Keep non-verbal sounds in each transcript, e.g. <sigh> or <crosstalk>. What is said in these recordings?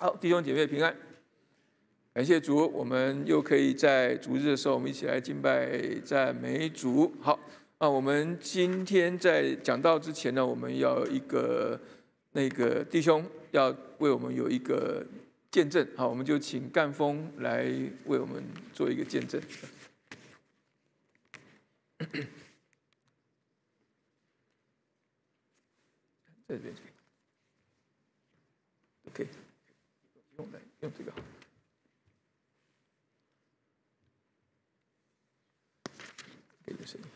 好，弟兄姐妹平安，感谢主，我们又可以在主日的时候，我们一起来敬拜赞美主。好，啊，我们今天在讲道之前呢，我们要一个那个弟兄要为我们有一个见证。好，我们就请干峰来为我们做一个见证。这边，OK。用这个，给个声音，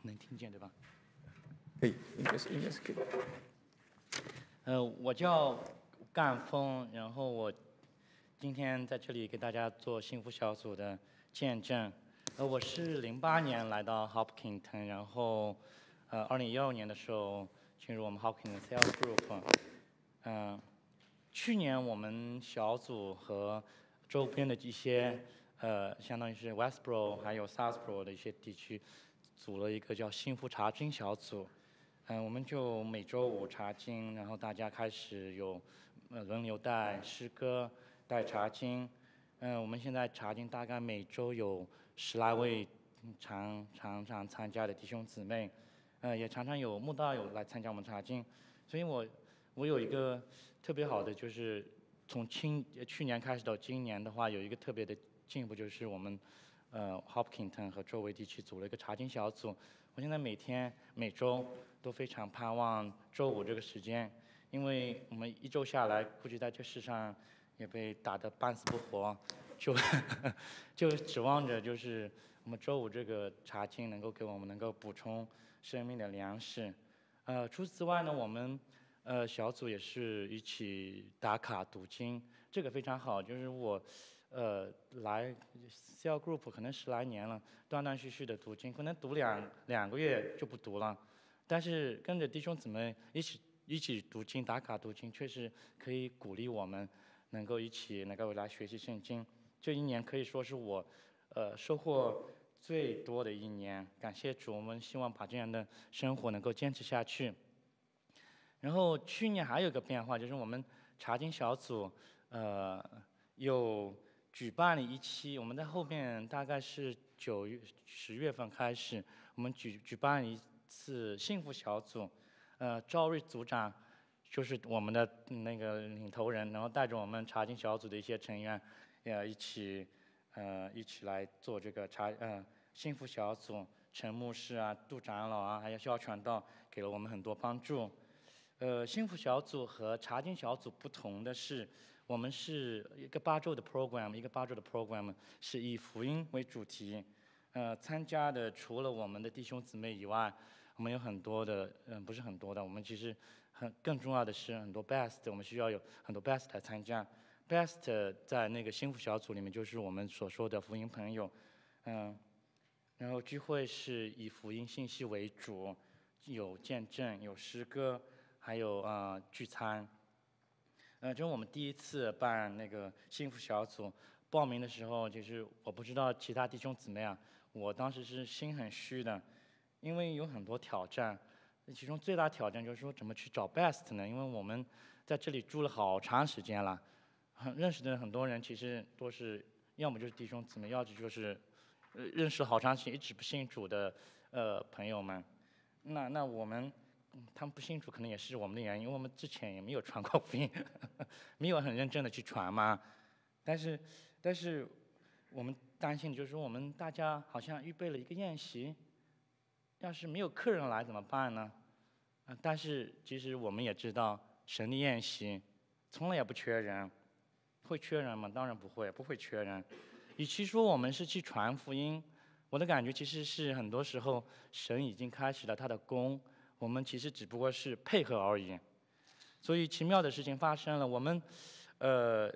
能听见对吧？可以，应该是应该是可以。呃，我叫干峰，然后我今天在这里给大家做幸福小组的见证。呃，我是零八年来到 Hopkinton，然后呃，二零一二年的时候。进入我们 Hopkins Sales Group，嗯，去年我们小组和周边的一些呃，相当于是 Westboro 还有 Southboro 的一些地区，组了一个叫幸福查经小组，嗯，我们就每周五查经，然后大家开始有轮流带诗歌、带茶经，嗯，我们现在茶经大概每周有十来位常常常参加的弟兄姊妹。呃，也常常有慕道友来参加我们查经，所以我我有一个特别好的，就是从今去年开始到今年的话，有一个特别的进步，就是我们呃 Hopkinton 和周围地区组了一个查经小组。我现在每天每周都非常盼望周五这个时间，因为我们一周下来，估计在这世上也被打得半死不活，就 <laughs> 就指望着就是我们周五这个查经能够给我们能够补充。生命的粮食，呃，除此之外呢，我们呃小组也是一起打卡读经，这个非常好。就是我呃来 cell group 可能十来年了，断断续续的读经，可能读两两个月就不读了。但是跟着弟兄姊妹一起一起读经打卡读经，确实可以鼓励我们能够一起能够来学习圣经。这一年可以说是我呃收获。最多的一年，感谢主，我们希望把这样的生活能够坚持下去。然后去年还有个变化，就是我们查经小组，呃，有举办了一期，我们在后面大概是九月、十月份开始，我们举举办一次幸福小组，呃，赵瑞组长就是我们的那个领头人，然后带着我们查经小组的一些成员，呃一起。呃，一起来做这个查呃幸福小组，陈牧师啊、杜长老啊，还有肖传道，给了我们很多帮助。呃，幸福小组和查经小组不同的是，我们是一个八周的 program，一个八周的 program 是以福音为主题。呃，参加的除了我们的弟兄姊妹以外，我们有很多的，嗯，不是很多的，我们其实很更重要的是很多 best，我们需要有很多 best 来参加。Best 在那个幸福小组里面，就是我们所说的福音朋友，嗯，然后聚会是以福音信息为主，有见证，有诗歌，还有啊聚餐。呃，就我们第一次办那个幸福小组，报名的时候，就是我不知道其他弟兄姊妹啊，我当时是心很虚的，因为有很多挑战，其中最大挑战就是说怎么去找 Best 呢？因为我们在这里住了好长时间了。认识的很多人其实都是，要么就是弟兄姊妹，要么就是，认识好长时间一直不信主的呃朋友们。那那我们，他们不信主可能也是我们的原因，因为我们之前也没有传过福音，<laughs> 没有很认真的去传嘛。但是但是我们担心的就是说，我们大家好像预备了一个宴席，要是没有客人来怎么办呢？但是其实我们也知道，神的宴席从来也不缺人。会缺人吗？当然不会，不会缺人。与其说我们是去传福音，我的感觉其实是很多时候神已经开始了他的功，我们其实只不过是配合而已。所以奇妙的事情发生了，我们呃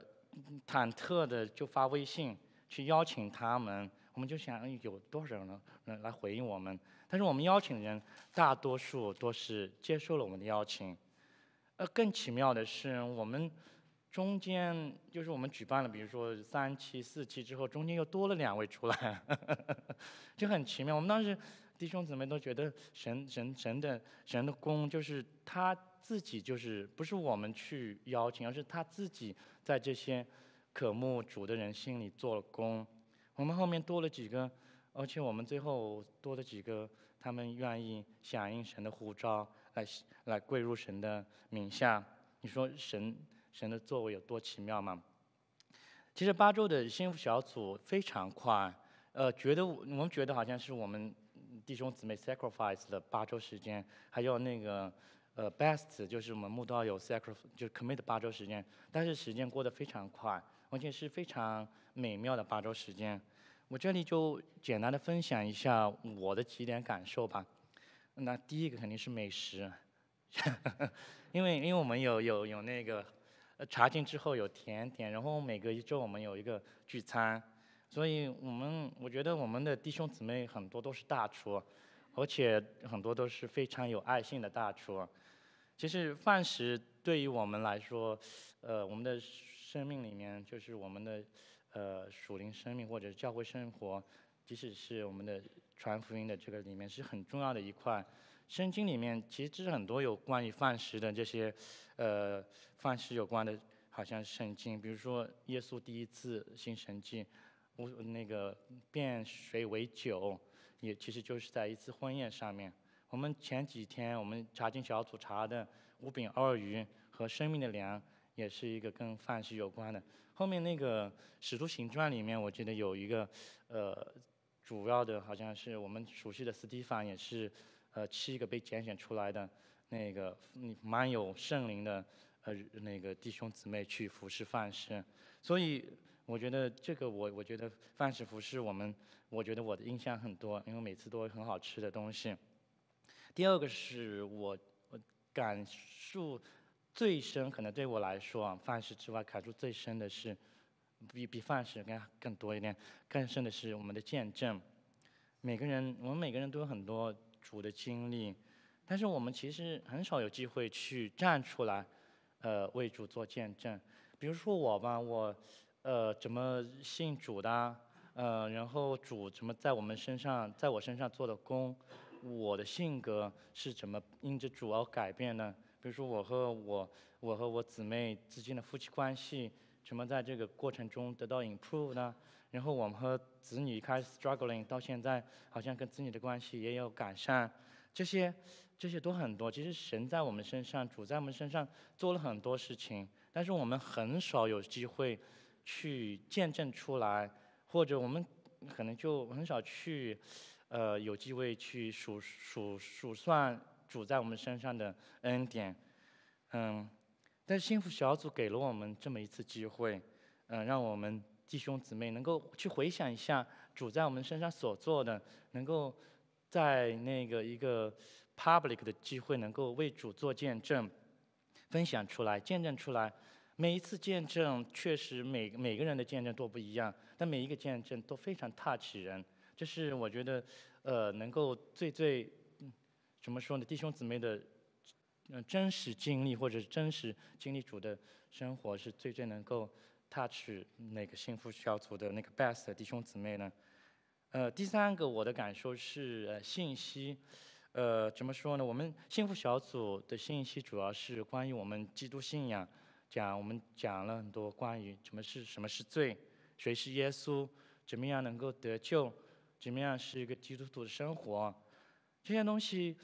忐忑的就发微信去邀请他们，我们就想有多少人人来回应我们。但是我们邀请的人大多数都是接受了我们的邀请。呃，更奇妙的是我们。中间就是我们举办了，比如说三期、四期之后，中间又多了两位出来，<laughs> 就很奇妙。我们当时弟兄姊妹都觉得神神神的神的工就是他自己就是不是我们去邀请，而是他自己在这些渴慕主的人心里做了工。我们后面多了几个，而且我们最后多了几个，他们愿意响应神的呼召，来来归入神的名下。你说神神的作为有多奇妙吗？其实八周的幸福小组非常快，呃，觉得我们觉得好像是我们弟兄姊妹 sacrifice 了八周时间，还有那个呃 best 就是我们慕道有 sacrifice 就 commit 八周时间，但是时间过得非常快，而且是非常美妙的八周时间。我这里就简单的分享一下我的几点感受吧。那第一个肯定是美食，<laughs> 因为因为我们有有有那个。查经之后有甜点，然后每隔一周我们有一个聚餐，所以我们我觉得我们的弟兄姊妹很多都是大厨，而且很多都是非常有爱心的大厨。其实饭食对于我们来说，呃，我们的生命里面就是我们的呃属灵生命或者教会生活，即使是我们的传福音的这个里面是很重要的一块。圣经里面其实很多有关于饭食的这些，呃，饭食有关的，好像圣经，比如说耶稣第一次行神迹，无那个变水为酒，也其实就是在一次婚宴上面。我们前几天我们查经小组查的五饼二鱼和生命的粮，也是一个跟饭食有关的。后面那个使徒行传里面，我记得有一个，呃，主要的好像是我们熟悉的斯蒂凡也是。呃，七个被拣选出来的那个蛮有圣灵的呃那个弟兄姊妹去服侍范式，所以我觉得这个我我觉得范式服侍我们，我觉得我的印象很多，因为每次都很好吃的东西。第二个是我我感受最深，可能对我来说啊，范式之外感触最深的是，比比范式更更多一点，更深的是我们的见证。每个人，我们每个人都有很多。主的经历，但是我们其实很少有机会去站出来，呃，为主做见证。比如说我吧，我，呃，怎么信主的？呃，然后主怎么在我们身上，在我身上做的工？我的性格是怎么因着主而改变呢？比如说我和我，我和我姊妹之间的夫妻关系，怎么在这个过程中得到 improve 呢？然后我们和子女开始 struggling，到现在好像跟子女的关系也有改善，这些这些都很多。其实神在我们身上，主在我们身上做了很多事情，但是我们很少有机会去见证出来，或者我们可能就很少去呃有机会去数数数算主在我们身上的恩典。嗯，但是幸福小组给了我们这么一次机会，嗯，让我们。弟兄姊妹能够去回想一下主在我们身上所做的，能够在那个一个 public 的机会，能够为主做见证，分享出来，见证出来。每一次见证，确实每每个人的见证都不一样，但每一个见证都非常 touch 人。这是我觉得，呃，能够最最怎么说呢？弟兄姊妹的嗯真实经历，或者是真实经历主的生活，是最最能够。Touch 那个幸福小组的那个 best 弟兄姊妹呢？呃，第三个我的感受是呃信息，呃怎么说呢？我们幸福小组的信息主要是关于我们基督信仰，讲我们讲了很多关于什么是什么是罪，谁是耶稣，怎么样能够得救，怎么样是一个基督徒的生活，这些东西，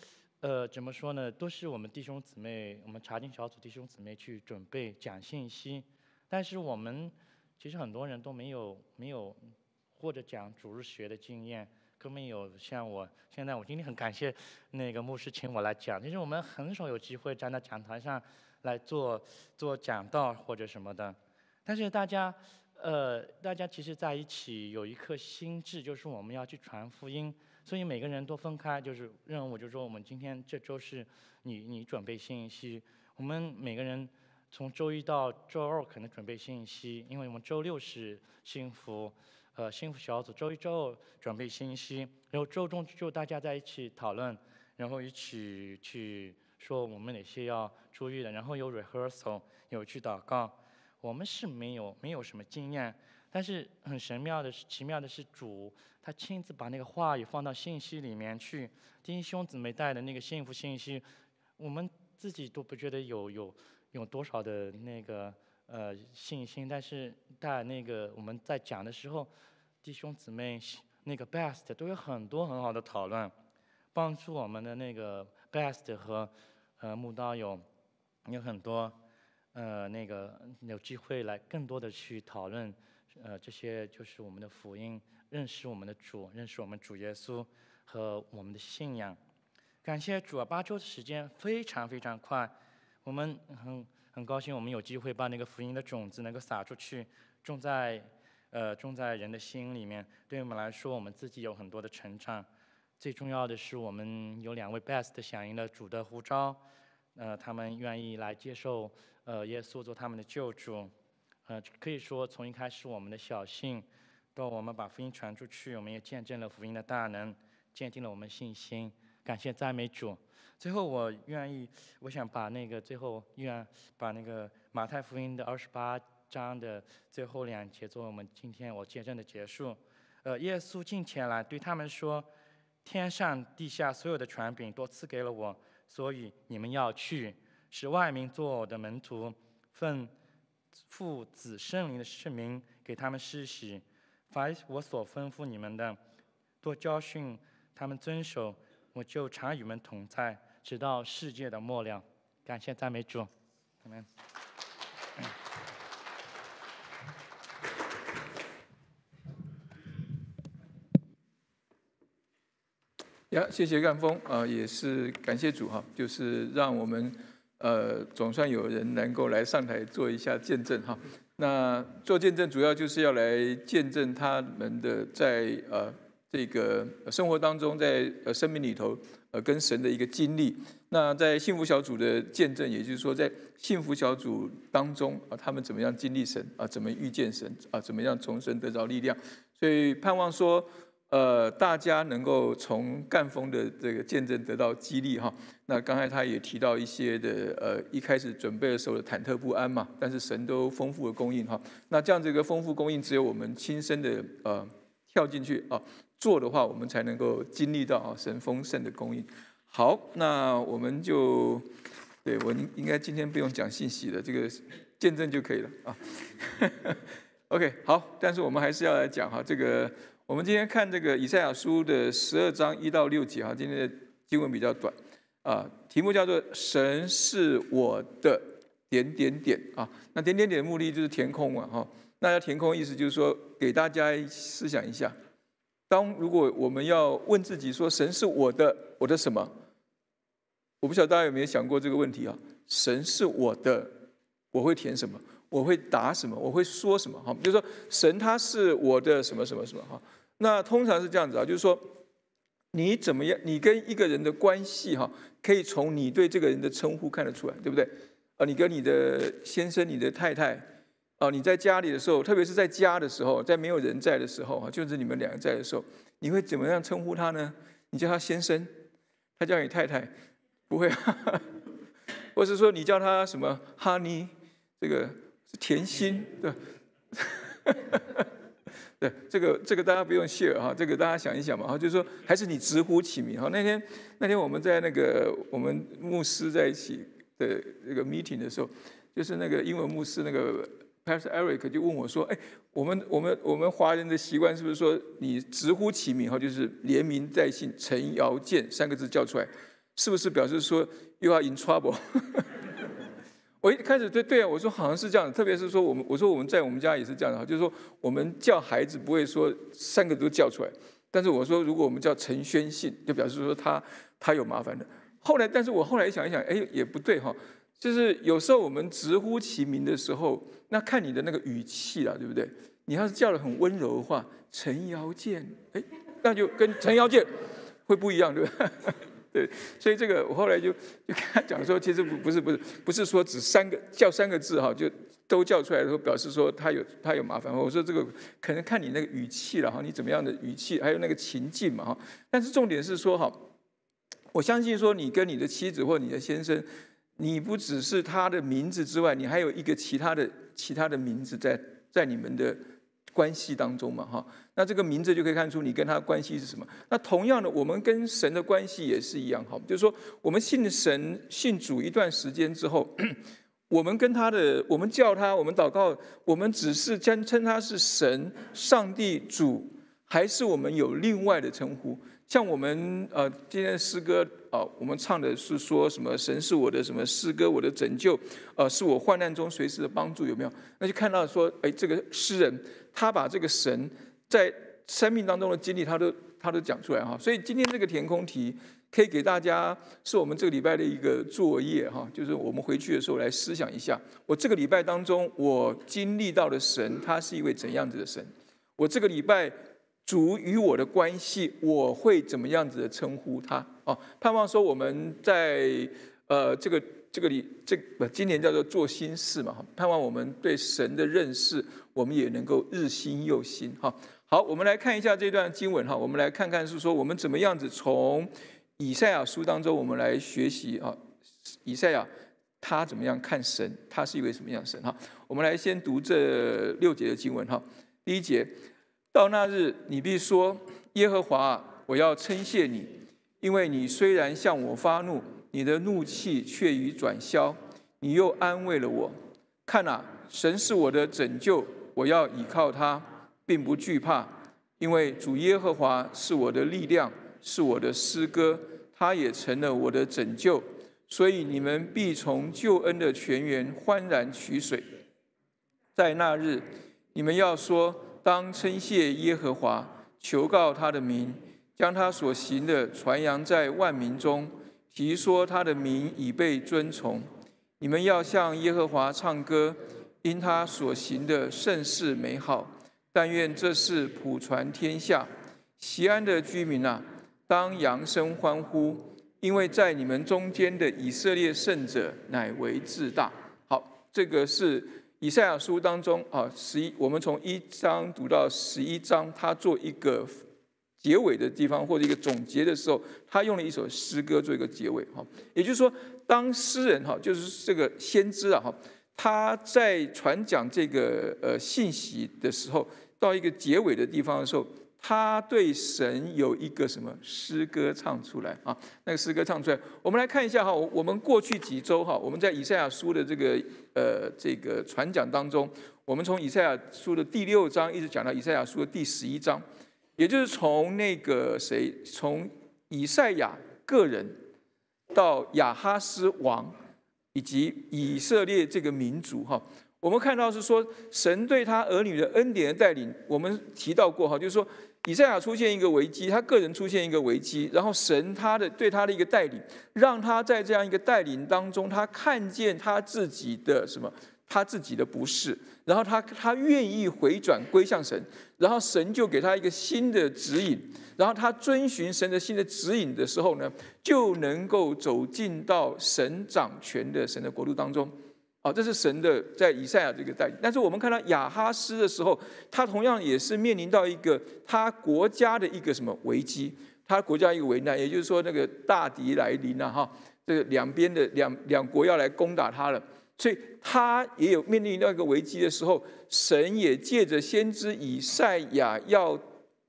呃怎么说呢？都是我们弟兄姊妹，我们查经小组弟兄姊妹去准备讲信息。但是我们其实很多人都没有没有或者讲主日学的经验，更没有像我现在我今天很感谢那个牧师请我来讲。其实我们很少有机会站在讲台上来做做讲道或者什么的。但是大家呃大家其实在一起有一颗心智，就是我们要去传福音。所以每个人都分开，就是任务，就是说我们今天这周是你你准备信息，我们每个人。从周一到周二可能准备信息，因为我们周六是幸福，呃，幸福小组。周一、周二准备信息，然后周中就大家在一起讨论，然后一起去说我们哪些要注意的，然后有 rehearsal，有去祷告。我们是没有没有什么经验，但是很神妙的是，奇妙的是主他亲自把那个话语放到信息里面去，弟兄姊妹带的那个幸福信息，我们自己都不觉得有有有多少的那个呃信心，但是在那个我们在讲的时候，弟兄姊妹那个 best 都有很多很好的讨论，帮助我们的那个 best 和呃木刀有有很多呃那个有机会来更多的去讨论。呃，这些就是我们的福音，认识我们的主，认识我们主耶稣和我们的信仰。感谢主啊，八周的时间非常非常快，我们很很高兴，我们有机会把那个福音的种子能够撒出去，种在呃种在人的心里面。对我们来说，我们自己有很多的成长。最重要的是，我们有两位 best 响应了主的呼召，呃，他们愿意来接受呃耶稣做他们的救主。呃，可以说从一开始我们的小信，到我们把福音传出去，我们也见证了福音的大能，坚定了我们信心。感谢赞美主。最后，我愿意，我想把那个最后愿把那个马太福音的二十八章的最后两节作为我们今天我见证的结束。呃，耶稣进前来对他们说：“天上地下所有的权柄都赐给了我，所以你们要去，使外民做我的门徒，奉。”父子圣灵的圣名给他们施洗，凡我所吩咐你们的，多教训他们遵守，我就常与你们同在，直到世界的末了。感谢赞美主，阿门。呀，谢谢干峰啊，也是感谢主哈，就是让我们。呃，总算有人能够来上台做一下见证哈。那做见证主要就是要来见证他们的在呃这个生活当中，在呃生命里头呃跟神的一个经历。那在幸福小组的见证，也就是说在幸福小组当中啊，他们怎么样经历神啊，怎么遇见神啊，怎么样从神得着力量。所以盼望说。呃，大家能够从干风的这个见证得到激励哈。那刚才他也提到一些的呃，一开始准备的时候的忐忑不安嘛，但是神都丰富的供应哈。那这样这个丰富供应，只有我们亲身的呃跳进去啊做的话，我们才能够经历到啊神丰盛的供应。好，那我们就对我应该今天不用讲信息的这个见证就可以了啊。<laughs> OK，好，但是我们还是要来讲哈这个。我们今天看这个以赛亚书的十二章一到六节哈，今天的经文比较短啊，题目叫做“神是我的点点点”啊，那点点点的目的就是填空嘛哈，那要填空意思就是说给大家思想一下，当如果我们要问自己说“神是我的，我的什么”，我不晓得大家有没有想过这个问题啊？“神是我的”，我会填什么？我会答什么？我会说什么？哈，就是说神他是我的什么什么什么哈。那通常是这样子啊，就是说，你怎么样？你跟一个人的关系哈，可以从你对这个人的称呼看得出来，对不对？啊，你跟你的先生、你的太太，啊，你在家里的时候，特别是在家的时候，在没有人在的时候啊，就是你们两个在的时候，你会怎么样称呼他呢？你叫他先生，他叫你太太，不会，<laughs> 或是说你叫他什么 honey，这个是甜心，对。<laughs> 对，这个这个大家不用谢哈，这个大家想一想嘛哈，就是说还是你直呼其名哈。那天那天我们在那个我们牧师在一起的这个 meeting 的时候，就是那个英文牧师那个 Pastor Eric 就问我说，哎，我们我们我们华人的习惯是不是说你直呼其名哈，就是连名带姓陈尧健三个字叫出来，是不是表示说又要 in trouble？<laughs> 我一开始对对啊，我说好像是这样的，特别是说我们，我说我们在我们家也是这样的哈，就是说我们叫孩子不会说三个都叫出来，但是我说如果我们叫陈宣信，就表示说他他有麻烦的。后来，但是我后来想一想，哎，也不对哈，就是有时候我们直呼其名的时候，那看你的那个语气了，对不对？你要是叫的很温柔的话，陈瑶健，哎，那就跟陈瑶健会不一样，对吧？<laughs> 对，所以这个我后来就就跟他讲说，其实不不是不是不是说只三个叫三个字哈，就都叫出来的时候，表示说他有他有麻烦。我说这个可能看你那个语气了哈，你怎么样的语气，还有那个情境嘛哈。但是重点是说哈，我相信说你跟你的妻子或你的先生，你不只是他的名字之外，你还有一个其他的其他的名字在在你们的。关系当中嘛，哈。那这个名字就可以看出你跟他关系是什么。那同样的，我们跟神的关系也是一样，哈，就是说我们信神、信主一段时间之后，<clears throat> 我们跟他的，我们叫他，我们祷告，我们只是称称他是神、上帝、主，还是我们有另外的称呼？像我们呃，今天诗歌啊，我们唱的是说什么？神是我的什么诗歌？我的拯救，呃，是我患难中随时的帮助，有没有？那就看到说，哎，这个诗人他把这个神在生命当中的经历，他都他都讲出来哈。所以今天这个填空题可以给大家，是我们这个礼拜的一个作业哈，就是我们回去的时候来思想一下，我这个礼拜当中我经历到的神，他是一位怎样子的神？我这个礼拜。主与我的关系，我会怎么样子的称呼他？哦，盼望说我们在呃这个这个里这今年叫做做心事嘛，盼望我们对神的认识，我们也能够日新又新。哈，好，我们来看一下这段经文哈，我们来看看是说我们怎么样子从以赛亚书当中我们来学习啊，以赛亚他怎么样看神，他是一位什么样的神？哈，我们来先读这六节的经文哈，第一节。到那日，你必说：“耶和华，我要称谢你，因为你虽然向我发怒，你的怒气却已转消，你又安慰了我。看哪，神是我的拯救，我要倚靠他，并不惧怕，因为主耶和华是我的力量，是我的诗歌，他也成了我的拯救。所以你们必从救恩的泉源欢然取水。在那日，你们要说。”当称谢耶和华，求告他的名，将他所行的传扬在万民中，提说他的名已被尊崇。你们要向耶和华唱歌，因他所行的甚是美好。但愿这事普传天下。西安的居民啊，当扬声欢呼，因为在你们中间的以色列圣者乃为至大。好，这个是。以赛亚书当中啊，十一我们从一章读到十一章，他做一个结尾的地方或者一个总结的时候，他用了一首诗歌做一个结尾哈。也就是说，当诗人哈，就是这个先知啊哈，他在传讲这个呃信息的时候，到一个结尾的地方的时候。他对神有一个什么诗歌唱出来啊？那个诗歌唱出来，我们来看一下哈。我们过去几周哈，我们在以赛亚书的这个呃这个传讲当中，我们从以赛亚书的第六章一直讲到以赛亚书的第十一章，也就是从那个谁，从以赛亚个人到亚哈斯王以及以色列这个民族哈。我们看到是说神对他儿女的恩典的带领，我们提到过哈，就是说。以赛亚出现一个危机，他个人出现一个危机，然后神他的对他的一个带领，让他在这样一个带领当中，他看见他自己的什么，他自己的不是，然后他他愿意回转归向神，然后神就给他一个新的指引，然后他遵循神的新的指引的时候呢，就能够走进到神掌权的神的国度当中。啊，这是神的在以赛亚这个代，但是我们看到亚哈斯的时候，他同样也是面临到一个他国家的一个什么危机，他国家一个危难，也就是说那个大敌来临了哈，这个两边的两两国要来攻打他了，所以他也有面临到一个危机的时候，神也借着先知以赛亚要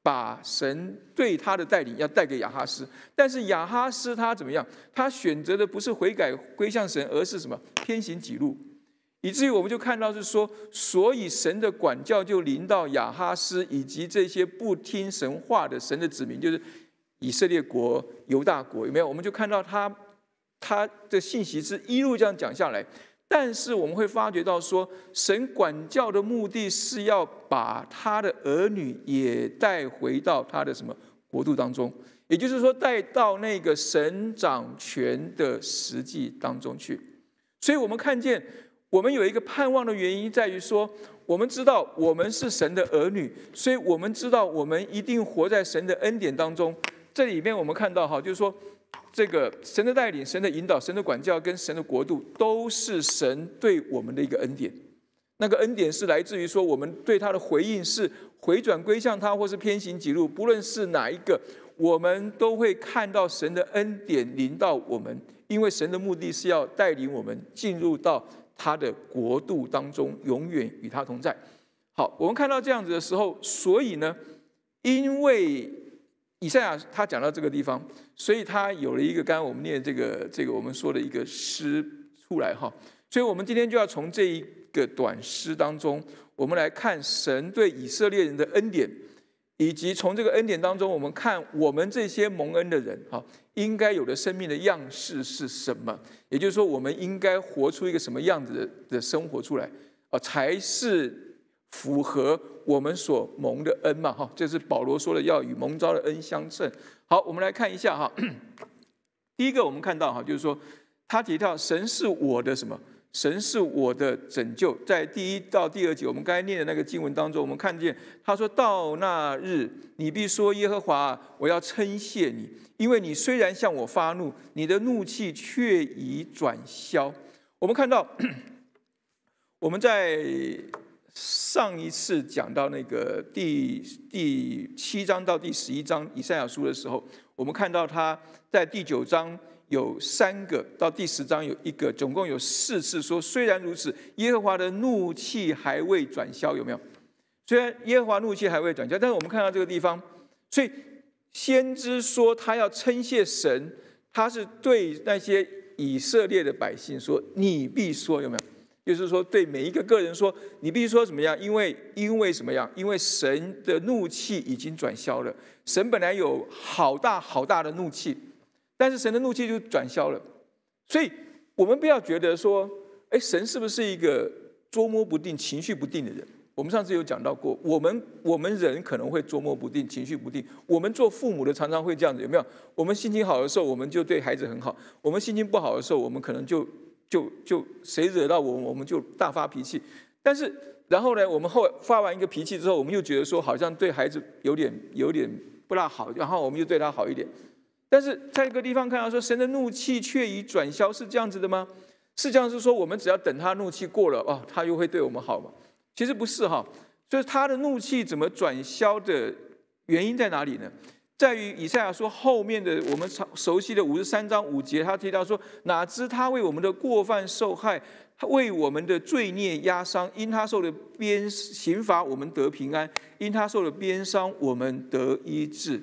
把神对他的带领要带给亚哈斯，但是亚哈斯他怎么样？他选择的不是悔改归向神，而是什么偏行己路。以至于我们就看到是说，所以神的管教就临到亚哈斯以及这些不听神话的神的子民，就是以色列国、犹大国，有没有？我们就看到他他的信息是一路这样讲下来。但是我们会发觉到说，神管教的目的是要把他的儿女也带回到他的什么国度当中，也就是说带到那个神掌权的实际当中去。所以我们看见。我们有一个盼望的原因在于说，我们知道我们是神的儿女，所以我们知道我们一定活在神的恩典当中。这里面我们看到哈，就是说，这个神的带领、神的引导、神的管教跟神的国度，都是神对我们的一个恩典。那个恩典是来自于说，我们对他的回应是回转归向他，或是偏行己路，不论是哪一个，我们都会看到神的恩典临到我们，因为神的目的是要带领我们进入到。他的国度当中永远与他同在。好，我们看到这样子的时候，所以呢，因为以赛亚他讲到这个地方，所以他有了一个刚刚我们念这个这个我们说的一个诗出来哈。所以我们今天就要从这一个短诗当中，我们来看神对以色列人的恩典，以及从这个恩典当中，我们看我们这些蒙恩的人哈，应该有的生命的样式是什么？也就是说，我们应该活出一个什么样子的的生活出来啊，才是。符合我们所蒙的恩嘛？哈，这是保罗说的，要与蒙召的恩相称。好，我们来看一下哈。第一个，我们看到哈，就是说他提到神是我的什么？神是我的拯救。在第一到第二节，我们刚才念的那个经文当中，我们看见他说到那日，你必说耶和华，我要称谢你，因为你虽然向我发怒，你的怒气却已转消。我们看到 <coughs> 我们在。上一次讲到那个第第七章到第十一章以赛亚书的时候，我们看到他在第九章有三个，到第十章有一个，总共有四次说。虽然如此，耶和华的怒气还未转消，有没有？虽然耶和华怒气还未转消，但是我们看到这个地方，所以先知说他要称谢神，他是对那些以色列的百姓说：“你必说，有没有？”就是说，对每一个个人说，你必须说怎么样？因为因为什么样？因为神的怒气已经转消了。神本来有好大好大的怒气，但是神的怒气就转消了。所以，我们不要觉得说，哎，神是不是一个捉摸不定、情绪不定的人？我们上次有讲到过，我们我们人可能会捉摸不定、情绪不定。我们做父母的常常会这样子，有没有？我们心情好的时候，我们就对孩子很好；我们心情不好的时候，我们可能就。就就谁惹到我，我们就大发脾气。但是然后呢，我们后发完一个脾气之后，我们又觉得说好像对孩子有点有点不大好，然后我们就对他好一点。但是在一个地方看到说，神的怒气却已转消，是这样子的吗？是这样是说，我们只要等他怒气过了哦，他又会对我们好吗？其实不是哈，就是他的怒气怎么转消的原因在哪里呢？在于以赛亚说后面的我们常熟悉的五十三章五节，他提到说：哪知他为我们的过犯受害，他为我们的罪孽压伤，因他受的鞭刑罚，我们得平安；因他受的鞭伤，我们得医治。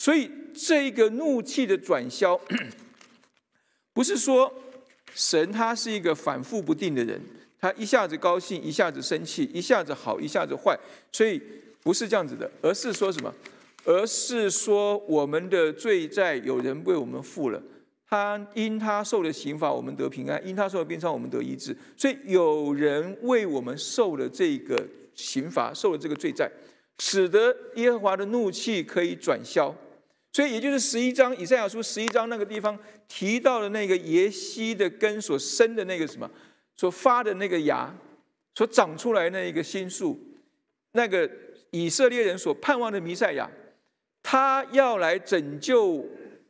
所以这个怒气的转消，<clears throat> 不是说神他是一个反复不定的人，他一下子高兴，一下子生气，一下子好，一下子坏，所以不是这样子的，而是说什么？而是说，我们的罪债有人为我们付了，他因他受的刑罚，我们得平安；因他受的鞭伤，我们得医治。所以有人为我们受了这个刑罚，受了这个罪债，使得耶和华的怒气可以转消。所以，也就是十一章以赛亚书十一章那个地方提到的那个耶西的根所生的那个什么，所发的那个芽，所长出来那一个新树，那个以色列人所盼望的弥赛亚。他要来拯救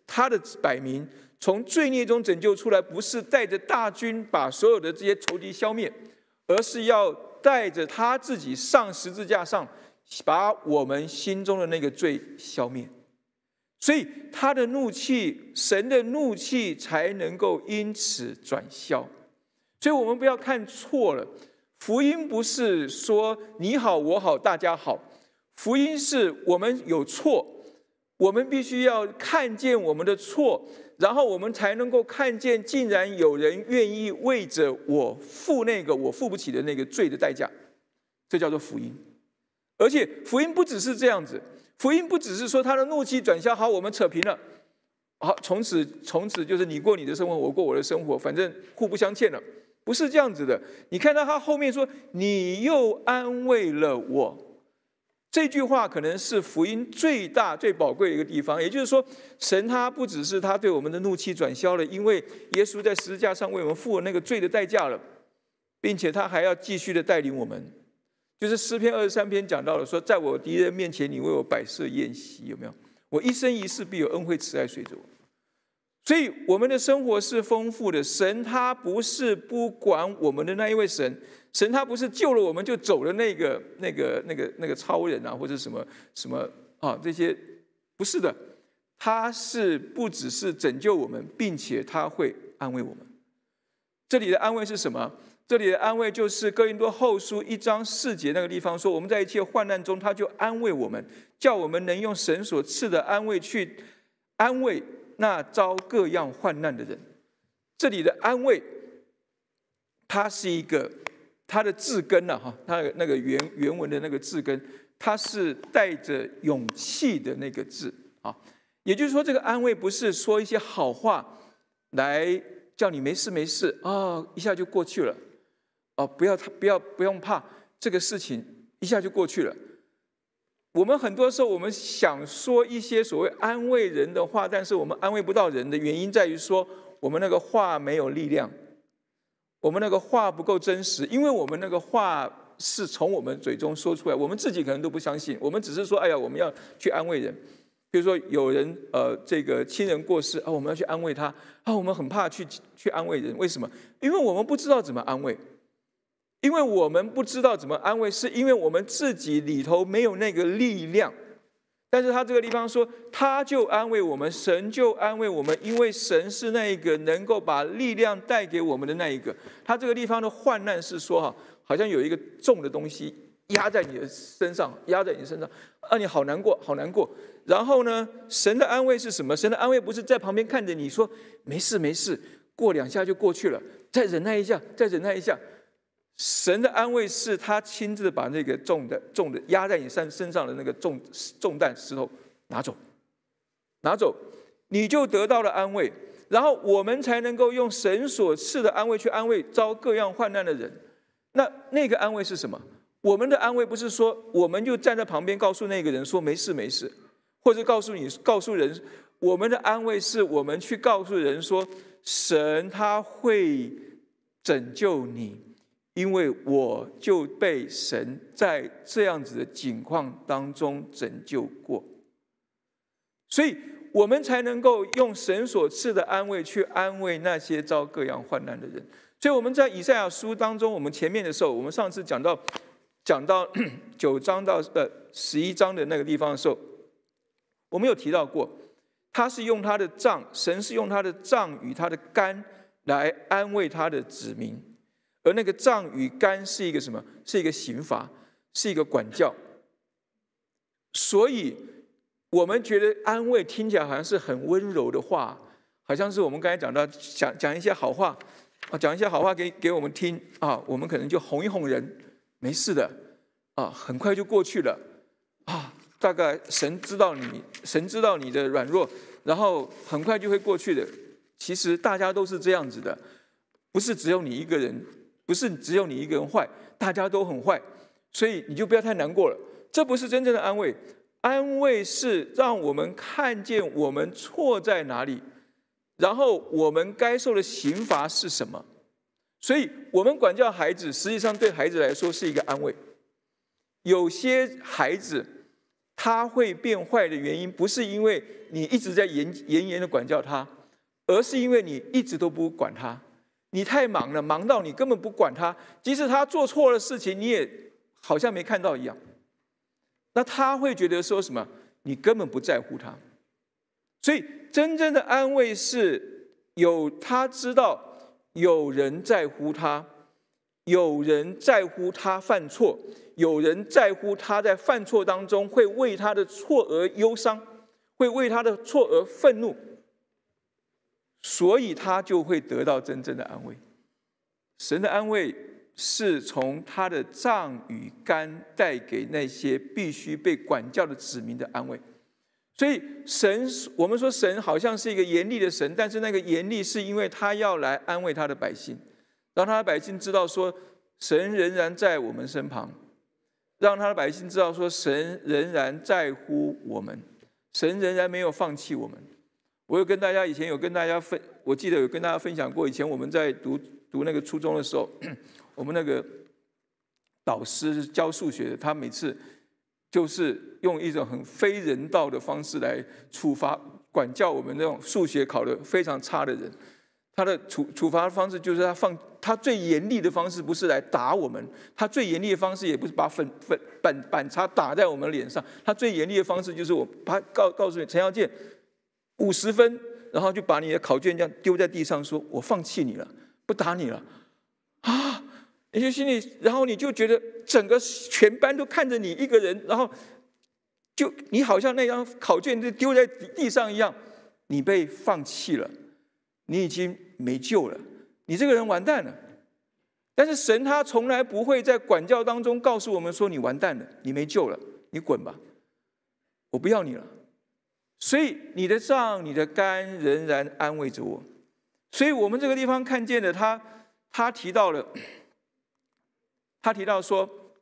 他的百民，从罪孽中拯救出来，不是带着大军把所有的这些仇敌消灭，而是要带着他自己上十字架上，把我们心中的那个罪消灭。所以他的怒气，神的怒气才能够因此转消。所以我们不要看错了，福音不是说你好我好大家好，福音是我们有错。我们必须要看见我们的错，然后我们才能够看见，竟然有人愿意为着我付那个我付不起的那个罪的代价，这叫做福音。而且福音不只是这样子，福音不只是说他的怒气转消，好，我们扯平了，好，从此从此就是你过你的生活，我过我的生活，反正互不相欠了，不是这样子的。你看到他后面说，你又安慰了我。这句话可能是福音最大、最宝贵的一个地方，也就是说，神他不只是他对我们的怒气转消了，因为耶稣在十字架上为我们付了那个罪的代价了，并且他还要继续的带领我们。就是诗篇二十三篇讲到了说，在我敌人面前，你为我摆设宴席，有没有？我一生一世必有恩惠慈爱随着我。所以我们的生活是丰富的。神他不是不管我们的那一位神。神他不是救了我们就走了那个那个那个那个超人啊或者什么什么啊这些不是的，他是不只是拯救我们，并且他会安慰我们。这里的安慰是什么？这里的安慰就是哥林多后书一章四节那个地方说，我们在一切患难中，他就安慰我们，叫我们能用神所赐的安慰去安慰那遭各样患难的人。这里的安慰，它是一个它的字根呐，哈，它那个原原文的那个字根，它是带着勇气的那个字啊。也就是说，这个安慰不是说一些好话来叫你没事没事啊，一下就过去了。哦，不要他不要不用怕，这个事情一下就过去了。我们很多时候，我们想说一些所谓安慰人的话，但是我们安慰不到人的原因在于说，我们那个话没有力量，我们那个话不够真实，因为我们那个话是从我们嘴中说出来，我们自己可能都不相信，我们只是说，哎呀，我们要去安慰人。比如说有人呃，这个亲人过世啊，我们要去安慰他啊，我们很怕去去安慰人，为什么？因为我们不知道怎么安慰。因为我们不知道怎么安慰，是因为我们自己里头没有那个力量。但是他这个地方说，他就安慰我们，神就安慰我们，因为神是那一个能够把力量带给我们的那一个。他这个地方的患难是说哈，好像有一个重的东西压在你的身上，压在你身上，让你好难过，好难过。然后呢，神的安慰是什么？神的安慰不是在旁边看着你说没事没事，过两下就过去了，再忍耐一下，再忍耐一下。神的安慰是他亲自把那个重的、重的压在你身身上的那个重重担石头拿走，拿走，你就得到了安慰。然后我们才能够用神所赐的安慰去安慰遭各样患难的人。那那个安慰是什么？我们的安慰不是说我们就站在旁边告诉那个人说没事没事，或者告诉你告诉人，我们的安慰是我们去告诉人说神他会拯救你。因为我就被神在这样子的境况当中拯救过，所以我们才能够用神所赐的安慰去安慰那些遭各样患难的人。所以我们在以赛亚书当中，我们前面的时候，我们上次讲到讲到 <coughs> 九章到呃十一章的那个地方的时候，我们有提到过，他是用他的杖，神是用他的杖与他的肝来安慰他的子民。而那个杖与杆是一个什么？是一个刑罚，是一个管教。所以，我们觉得安慰听起来好像是很温柔的话，好像是我们刚才讲到讲讲一些好话啊，讲一些好话给给我们听啊，我们可能就哄一哄人，没事的啊，很快就过去了啊。大概神知道你，神知道你的软弱，然后很快就会过去的。其实大家都是这样子的，不是只有你一个人。不是只有你一个人坏，大家都很坏，所以你就不要太难过了。这不是真正的安慰，安慰是让我们看见我们错在哪里，然后我们该受的刑罚是什么。所以，我们管教孩子，实际上对孩子来说是一个安慰。有些孩子他会变坏的原因，不是因为你一直在严严严的管教他，而是因为你一直都不管他。你太忙了，忙到你根本不管他，即使他做错了事情，你也好像没看到一样。那他会觉得说什么？你根本不在乎他。所以真正的安慰是有他知道有人在乎他，有人在乎他犯错，有人在乎他在犯错当中会为他的错而忧伤，会为他的错而愤怒。所以他就会得到真正的安慰。神的安慰是从他的杖与肝带给那些必须被管教的子民的安慰。所以神，我们说神好像是一个严厉的神，但是那个严厉是因为他要来安慰他的百姓，让他的百姓知道说神仍然在我们身旁，让他的百姓知道说神仍然在乎我们，神仍然没有放弃我们。我有跟大家以前有跟大家分，我记得有跟大家分享过，以前我们在读读那个初中的时候，我们那个导师教数学的，他每次就是用一种很非人道的方式来处罚管教我们那种数学考得非常差的人。他的处处罚的方式就是他放他最严厉的方式不是来打我们，他最严厉的方式也不是把粉粉板板擦打在我们脸上，他最严厉的方式就是我他告告诉你陈耀健。五十分，然后就把你的考卷这样丢在地上，说：“我放弃你了，不打你了。”啊，你就心里，然后你就觉得整个全班都看着你一个人，然后就你好像那张考卷就丢在地上一样，你被放弃了，你已经没救了，你这个人完蛋了。但是神他从来不会在管教当中告诉我们说你完蛋了，你没救了，你滚吧，我不要你了。所以你的杖、你的肝仍然安慰着我。所以我们这个地方看见的，他他提到了。<clears throat> 他提到说：“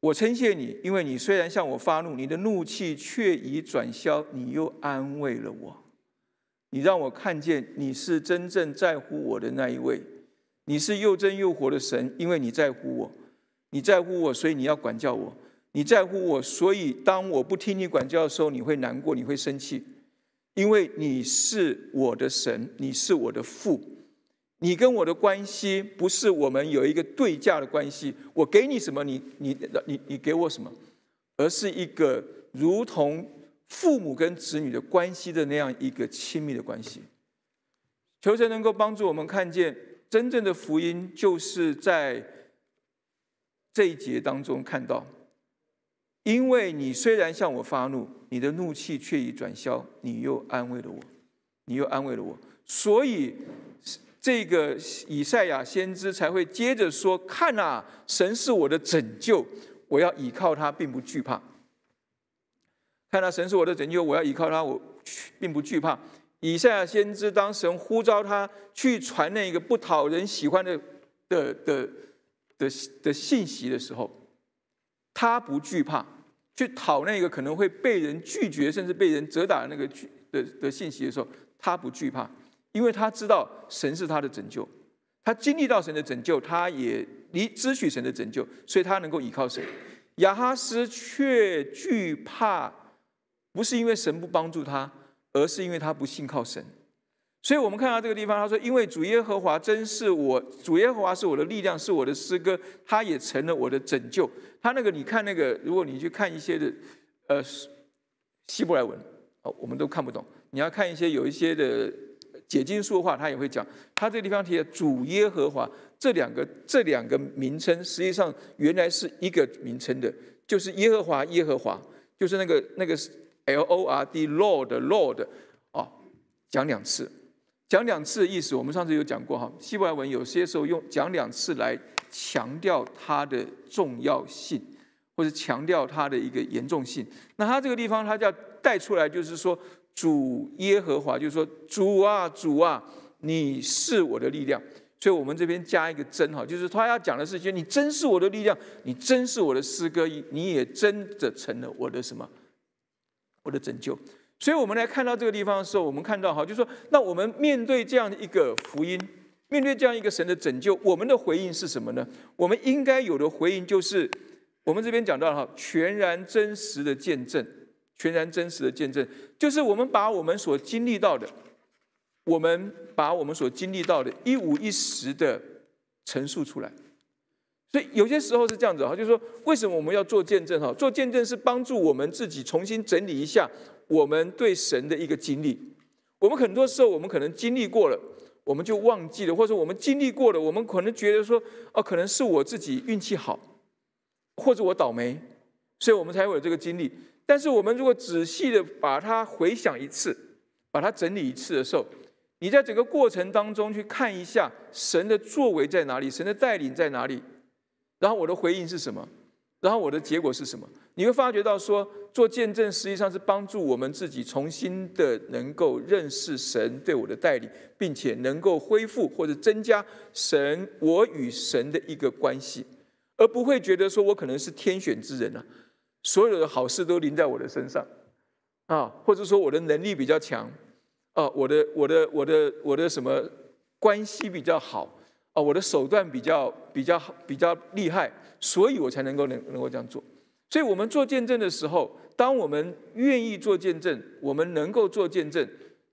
我称谢你，因为你虽然向我发怒，你的怒气却已转消，你又安慰了我。你让我看见你是真正在乎我的那一位，你是又真又活的神，因为你在乎我，你在乎我，所以你要管教我。你在乎我，所以当我不听你管教的时候，你会难过，你会生气，因为你是我的神，你是我的父。”你跟我的关系不是我们有一个对价的关系，我给你什么，你你你你给我什么，而是一个如同父母跟子女的关系的那样一个亲密的关系。求神能够帮助我们看见真正的福音，就是在这一节当中看到，因为你虽然向我发怒，你的怒气却已转消，你又安慰了我，你又安慰了我，所以。这个以赛亚先知才会接着说：“看啊，神是我的拯救，我要依靠他，并不惧怕。看啊，神是我的拯救，我要依靠他，我并不惧怕。”以赛亚先知当神呼召他去传那个不讨人喜欢的的的的的信息的时候，他不惧怕去讨那个可能会被人拒绝甚至被人责打的那个的的信息的时候，他不惧怕。因为他知道神是他的拯救，他经历到神的拯救，他也离支取神的拯救，所以他能够依靠神。亚哈斯却惧怕，不是因为神不帮助他，而是因为他不信靠神。所以我们看到这个地方，他说：“因为主耶和华真是我，主耶和华是我的力量，是我的诗歌，他也成了我的拯救。”他那个，你看那个，如果你去看一些的，呃，希伯来文，哦，我们都看不懂。你要看一些有一些的。解经书的话，他也会讲，他这个地方提的主耶和华这两个这两个名称，实际上原来是一个名称的，就是耶和华耶和华，就是那个那个 L O R D Lord Lord 啊，讲两次，讲两次意思，我们上次有讲过哈，希伯来文有些时候用讲两次来强调它的重要性，或者强调它的一个严重性。那他这个地方他就要带出来，就是说。主耶和华就是说，主啊，主啊，你是我的力量。所以我们这边加一个真哈，就是他要讲的是，说你真是我的力量，你真是我的诗歌，你也真的成了我的什么，我的拯救。所以我们来看到这个地方的时候，我们看到哈，就是说，那我们面对这样一个福音，面对这样一个神的拯救，我们的回应是什么呢？我们应该有的回应就是，我们这边讲到哈，全然真实的见证。全然真实的见证，就是我们把我们所经历到的，我们把我们所经历到的一五一十的陈述出来。所以有些时候是这样子哈，就是说为什么我们要做见证哈？做见证是帮助我们自己重新整理一下我们对神的一个经历。我们很多时候我们可能经历过了，我们就忘记了，或者我们经历过了，我们可能觉得说哦，可能是我自己运气好，或者我倒霉，所以我们才会有这个经历。但是我们如果仔细的把它回想一次，把它整理一次的时候，你在整个过程当中去看一下神的作为在哪里，神的带领在哪里，然后我的回应是什么，然后我的结果是什么，你会发觉到说，做见证实际上是帮助我们自己重新的能够认识神对我的带领，并且能够恢复或者增加神我与神的一个关系，而不会觉得说我可能是天选之人啊。所有的好事都临在我的身上，啊，或者说我的能力比较强，啊，我的我的我的我的什么关系比较好，啊，我的手段比较比较比较厉害，所以我才能够能能够这样做。所以，我们做见证的时候，当我们愿意做见证，我们能够做见证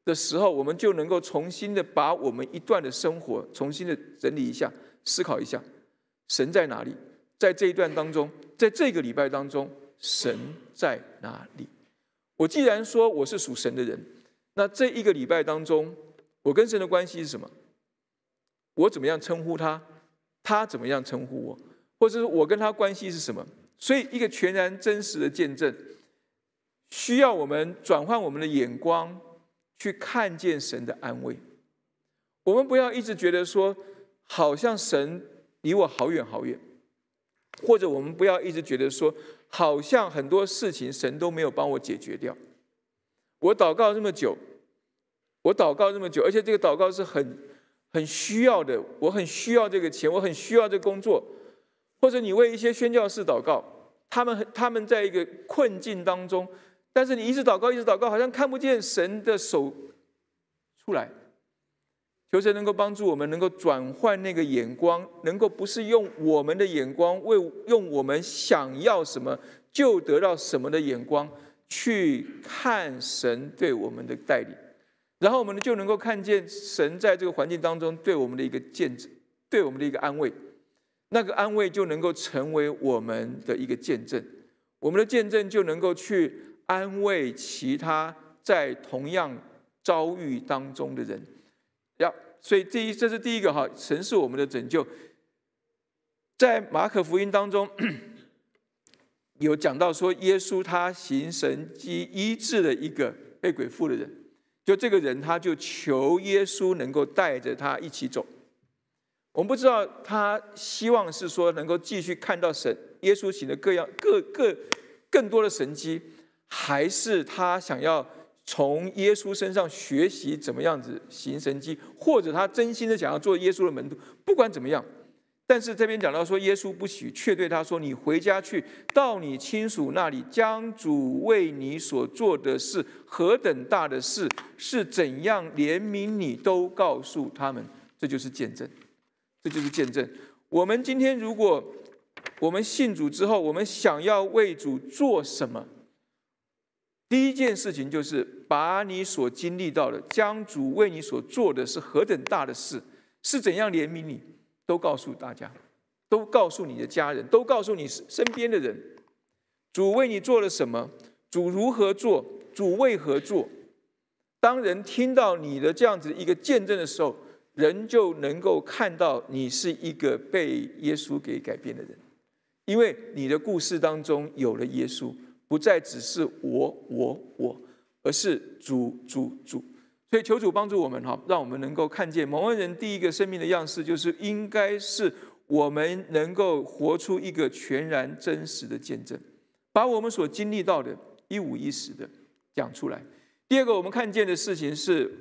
的时候，我们就能够重新的把我们一段的生活重新的整理一下，思考一下，神在哪里？在这一段当中，在这个礼拜当中。神在哪里？我既然说我是属神的人，那这一个礼拜当中，我跟神的关系是什么？我怎么样称呼他，他怎么样称呼我，或者是我跟他关系是什么。所以，一个全然真实的见证，需要我们转换我们的眼光，去看见神的安慰。我们不要一直觉得说，好像神离我好远好远，或者我们不要一直觉得说，好像很多事情神都没有帮我解决掉。我祷告这么久，我祷告这么久，而且这个祷告是很很需要的，我很需要这个钱，我很需要这工作。或者你为一些宣教士祷告，他们他们在一个困境当中，但是你一直祷告，一直祷告，好像看不见神的手出来。求神能够帮助我们，能够转换那个眼光，能够不是用我们的眼光，为用我们想要什么就得到什么的眼光去看神对我们的带领，然后我们就能够看见神在这个环境当中对我们的一个见证，对我们的一个安慰。那个安慰就能够成为我们的一个见证，我们的见证就能够去安慰其他在同样遭遇当中的人。要，所以第一，这是第一个哈，神是我们的拯救。在马可福音当中，<coughs> 有讲到说，耶稣他行神迹医治了一个被鬼附的人，就这个人他就求耶稣能够带着他一起走。我们不知道他希望是说能够继续看到神耶稣行的各样各各更多的神迹，还是他想要从耶稣身上学习怎么样子行神迹，或者他真心的想要做耶稣的门徒。不管怎么样，但是这边讲到说耶稣不许，却对他说：“你回家去，到你亲属那里，将主为你所做的事何等大的事，是怎样怜悯你，都告诉他们。”这就是见证。这就是见证。我们今天，如果我们信主之后，我们想要为主做什么？第一件事情就是把你所经历到的，将主为你所做的是何等大的事，是怎样怜悯你，都告诉大家，都告诉你的家人，都告诉你身边的人，主为你做了什么，主如何做，主为何做。当人听到你的这样子一个见证的时候，人就能够看到你是一个被耶稣给改变的人，因为你的故事当中有了耶稣，不再只是我我我，而是主主主。所以求主帮助我们哈，让我们能够看见蒙恩人第一个生命的样式，就是应该是我们能够活出一个全然真实的见证，把我们所经历到的一五一十的讲出来。第二个，我们看见的事情是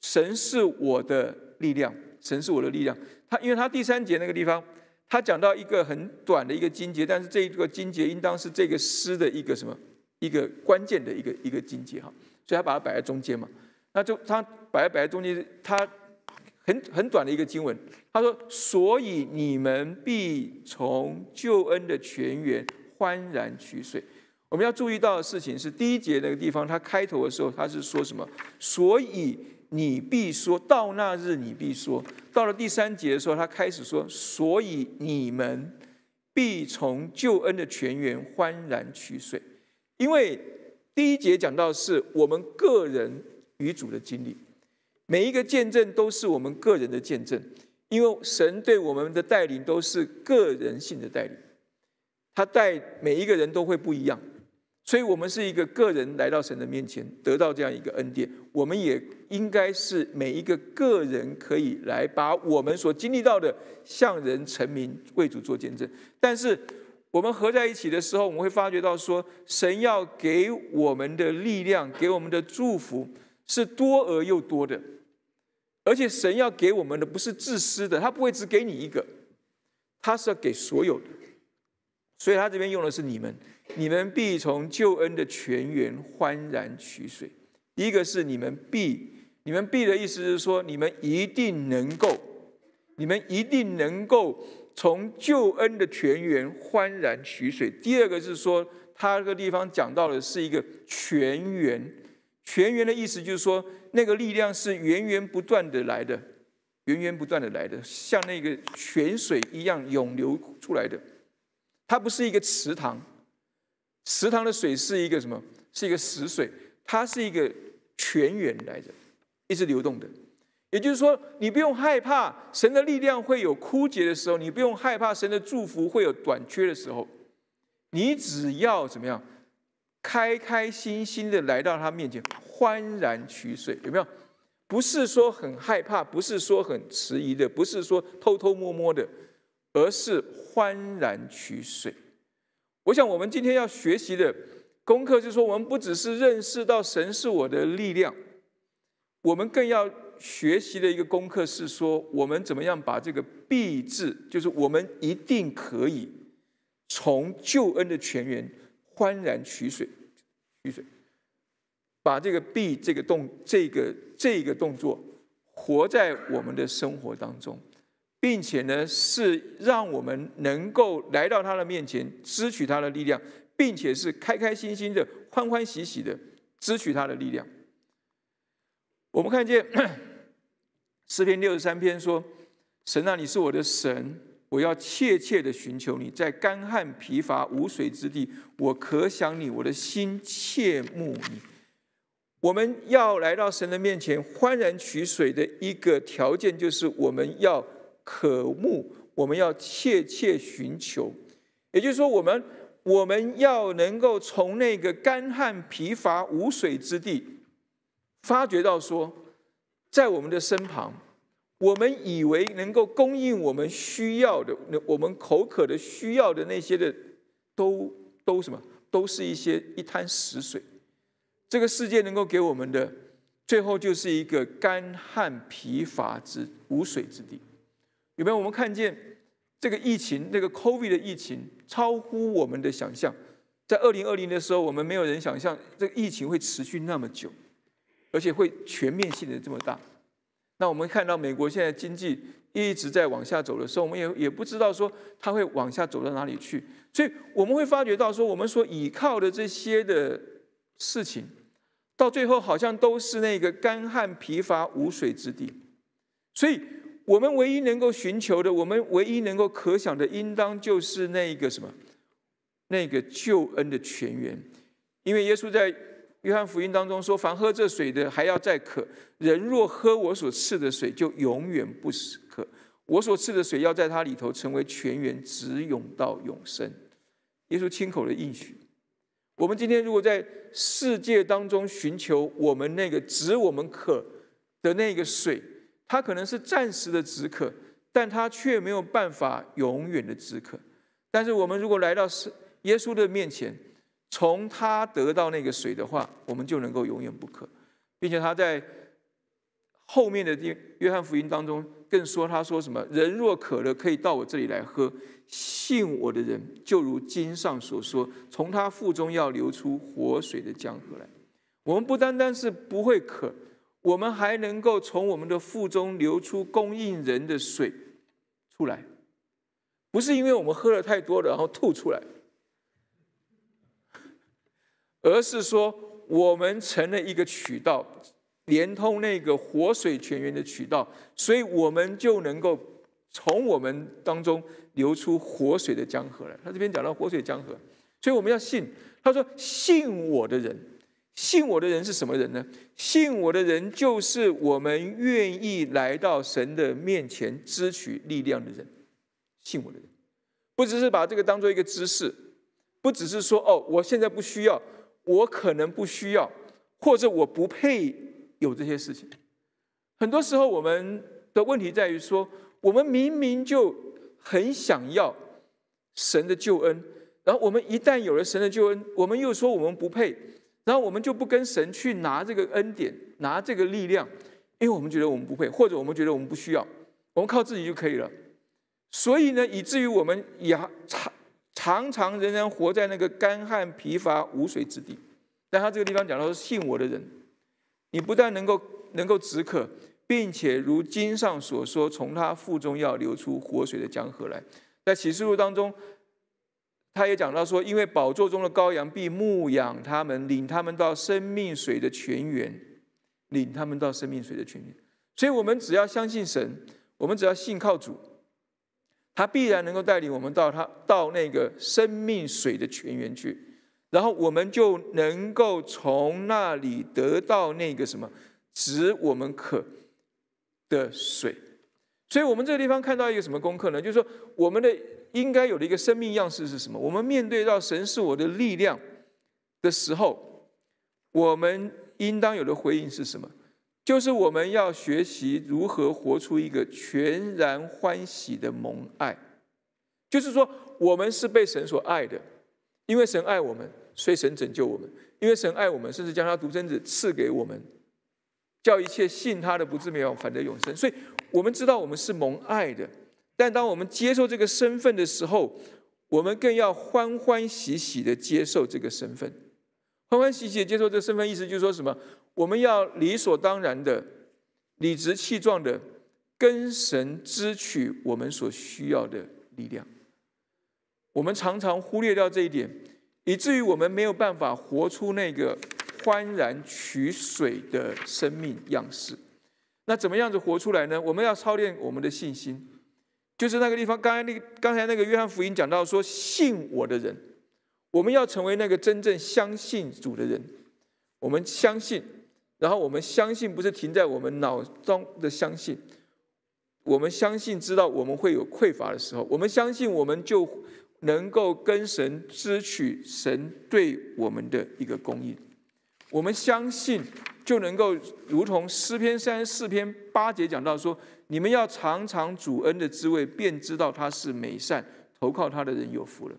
神是我的。力量，神是我的力量。他因为他第三节那个地方，他讲到一个很短的一个经节，但是这一个经节应当是这个诗的一个什么一个关键的一个一个经节哈，所以他把它摆在中间嘛。那就他摆在摆中间，他很很短的一个经文，他说：“所以你们必从救恩的泉源欢然取水。”我们要注意到的事情是，第一节那个地方，他开头的时候他是说什么？所以。你必说到那日，你必说到了第三节的时候，他开始说，所以你们必从救恩的泉源欢然取水。因为第一节讲到是我们个人与主的经历，每一个见证都是我们个人的见证，因为神对我们的带领都是个人性的带领，他带每一个人都会不一样。所以，我们是一个个人来到神的面前，得到这样一个恩典。我们也应该是每一个个人可以来把我们所经历到的向人成名，为主做见证。但是，我们合在一起的时候，我们会发觉到说，神要给我们的力量，给我们的祝福是多而又多的，而且神要给我们的不是自私的，他不会只给你一个，他是要给所有的。所以他这边用的是你们。你们必从救恩的泉源欢然取水。第一个是你们必，你们必的意思是说，你们一定能够，你们一定能够从救恩的泉源欢然取水。第二个是说，他这个地方讲到的是一个泉源，泉源的意思就是说，那个力量是源源不断的来的，源源不断的来的，像那个泉水一样涌流出来的，它不是一个池塘。池塘的水是一个什么？是一个死水，它是一个泉源来的，一直流动的。也就是说，你不用害怕神的力量会有枯竭的时候，你不用害怕神的祝福会有短缺的时候，你只要怎么样，开开心心的来到他面前，欢然取水，有没有？不是说很害怕，不是说很迟疑的，不是说偷偷摸摸的，而是欢然取水。我想，我们今天要学习的功课，就是说，我们不只是认识到神是我的力量，我们更要学习的一个功课是说，我们怎么样把这个必字，就是我们一定可以从救恩的泉源欢然取水，雨水，把这个 “B” 这个动这个这个动作活在我们的生活当中。并且呢，是让我们能够来到他的面前，支取他的力量，并且是开开心心的、欢欢喜喜的支取他的力量。我们看见 <coughs> 诗篇六十三篇说：“神啊，你是我的神，我要切切的寻求你，在干旱疲乏无水之地，我可想你，我的心切慕你。”我们要来到神的面前，欢然取水的一个条件，就是我们要。渴慕，我们要切切寻求，也就是说，我们我们要能够从那个干旱疲乏无水之地，发觉到说，在我们的身旁，我们以为能够供应我们需要的，那我们口渴的需要的那些的，都都什么，都是一些一滩死水。这个世界能够给我们的，最后就是一个干旱疲乏之无水之地。有没有我们看见这个疫情，那个 COVID 的疫情超乎我们的想象？在二零二零的时候，我们没有人想象这个疫情会持续那么久，而且会全面性的这么大。那我们看到美国现在经济一直在往下走的时候，我们也也不知道说它会往下走到哪里去。所以我们会发觉到说，我们所倚靠的这些的事情，到最后好像都是那个干旱疲乏无水之地。所以。我们唯一能够寻求的，我们唯一能够可想的，应当就是那个什么，那个救恩的泉源。因为耶稣在约翰福音当中说：“凡喝这水的，还要再渴；人若喝我所赐的水，就永远不死渴。我所赐的水要在它里头成为泉源，直涌到永生。”耶稣亲口的应许。我们今天如果在世界当中寻求我们那个止我们渴的那个水，它可能是暂时的止渴，但它却没有办法永远的止渴。但是我们如果来到是耶稣的面前，从他得到那个水的话，我们就能够永远不渴，并且他在后面的约约翰福音当中更说，他说什么？人若渴了，可以到我这里来喝。信我的人，就如经上所说，从他腹中要流出活水的江河来。我们不单单是不会渴。我们还能够从我们的腹中流出供应人的水出来，不是因为我们喝了太多了然后吐出来，而是说我们成了一个渠道，连通那个活水泉源的渠道，所以我们就能够从我们当中流出活水的江河来。他这边讲到活水江河，所以我们要信。他说：“信我的人。”信我的人是什么人呢？信我的人就是我们愿意来到神的面前支取力量的人。信我的人，不只是把这个当做一个知识，不只是说哦，我现在不需要，我可能不需要，或者我不配有这些事情。很多时候，我们的问题在于说，我们明明就很想要神的救恩，然后我们一旦有了神的救恩，我们又说我们不配。然后我们就不跟神去拿这个恩典，拿这个力量，因为我们觉得我们不配，或者我们觉得我们不需要，我们靠自己就可以了。所以呢，以至于我们也常常仍然活在那个干旱疲乏无水之地。但他这个地方讲到说，信我的人，你不但能够能够止渴，并且如经上所说，从他腹中要流出活水的江河来。在启示录当中。他也讲到说，因为宝座中的羔羊必牧养他们，领他们到生命水的泉源，领他们到生命水的泉源。所以，我们只要相信神，我们只要信靠主，他必然能够带领我们到他到那个生命水的泉源去，然后我们就能够从那里得到那个什么，使我们渴的水。所以，我们这个地方看到一个什么功课呢？就是说，我们的应该有的一个生命样式是什么？我们面对到神是我的力量的时候，我们应当有的回应是什么？就是我们要学习如何活出一个全然欢喜的蒙爱。就是说，我们是被神所爱的，因为神爱我们，所以神拯救我们；因为神爱我们，甚至将他独生子赐给我们。叫一切信他的不至灭亡，反得永生。所以，我们知道我们是蒙爱的，但当我们接受这个身份的时候，我们更要欢欢喜喜的接受这个身份。欢欢喜喜的接受这个身份，意思就是说什么？我们要理所当然的、理直气壮的跟神支取我们所需要的力量。我们常常忽略掉这一点，以至于我们没有办法活出那个。欢然取水的生命样式，那怎么样子活出来呢？我们要操练我们的信心，就是那个地方。刚才那个刚才那个约翰福音讲到说，信我的人，我们要成为那个真正相信主的人。我们相信，然后我们相信不是停在我们脑中的相信，我们相信知道我们会有匮乏的时候，我们相信我们就能够跟神支取神对我们的一个供应。我们相信，就能够如同诗篇三十四篇八节讲到说：“你们要尝尝主恩的滋味，便知道他是美善，投靠他的人有福了。”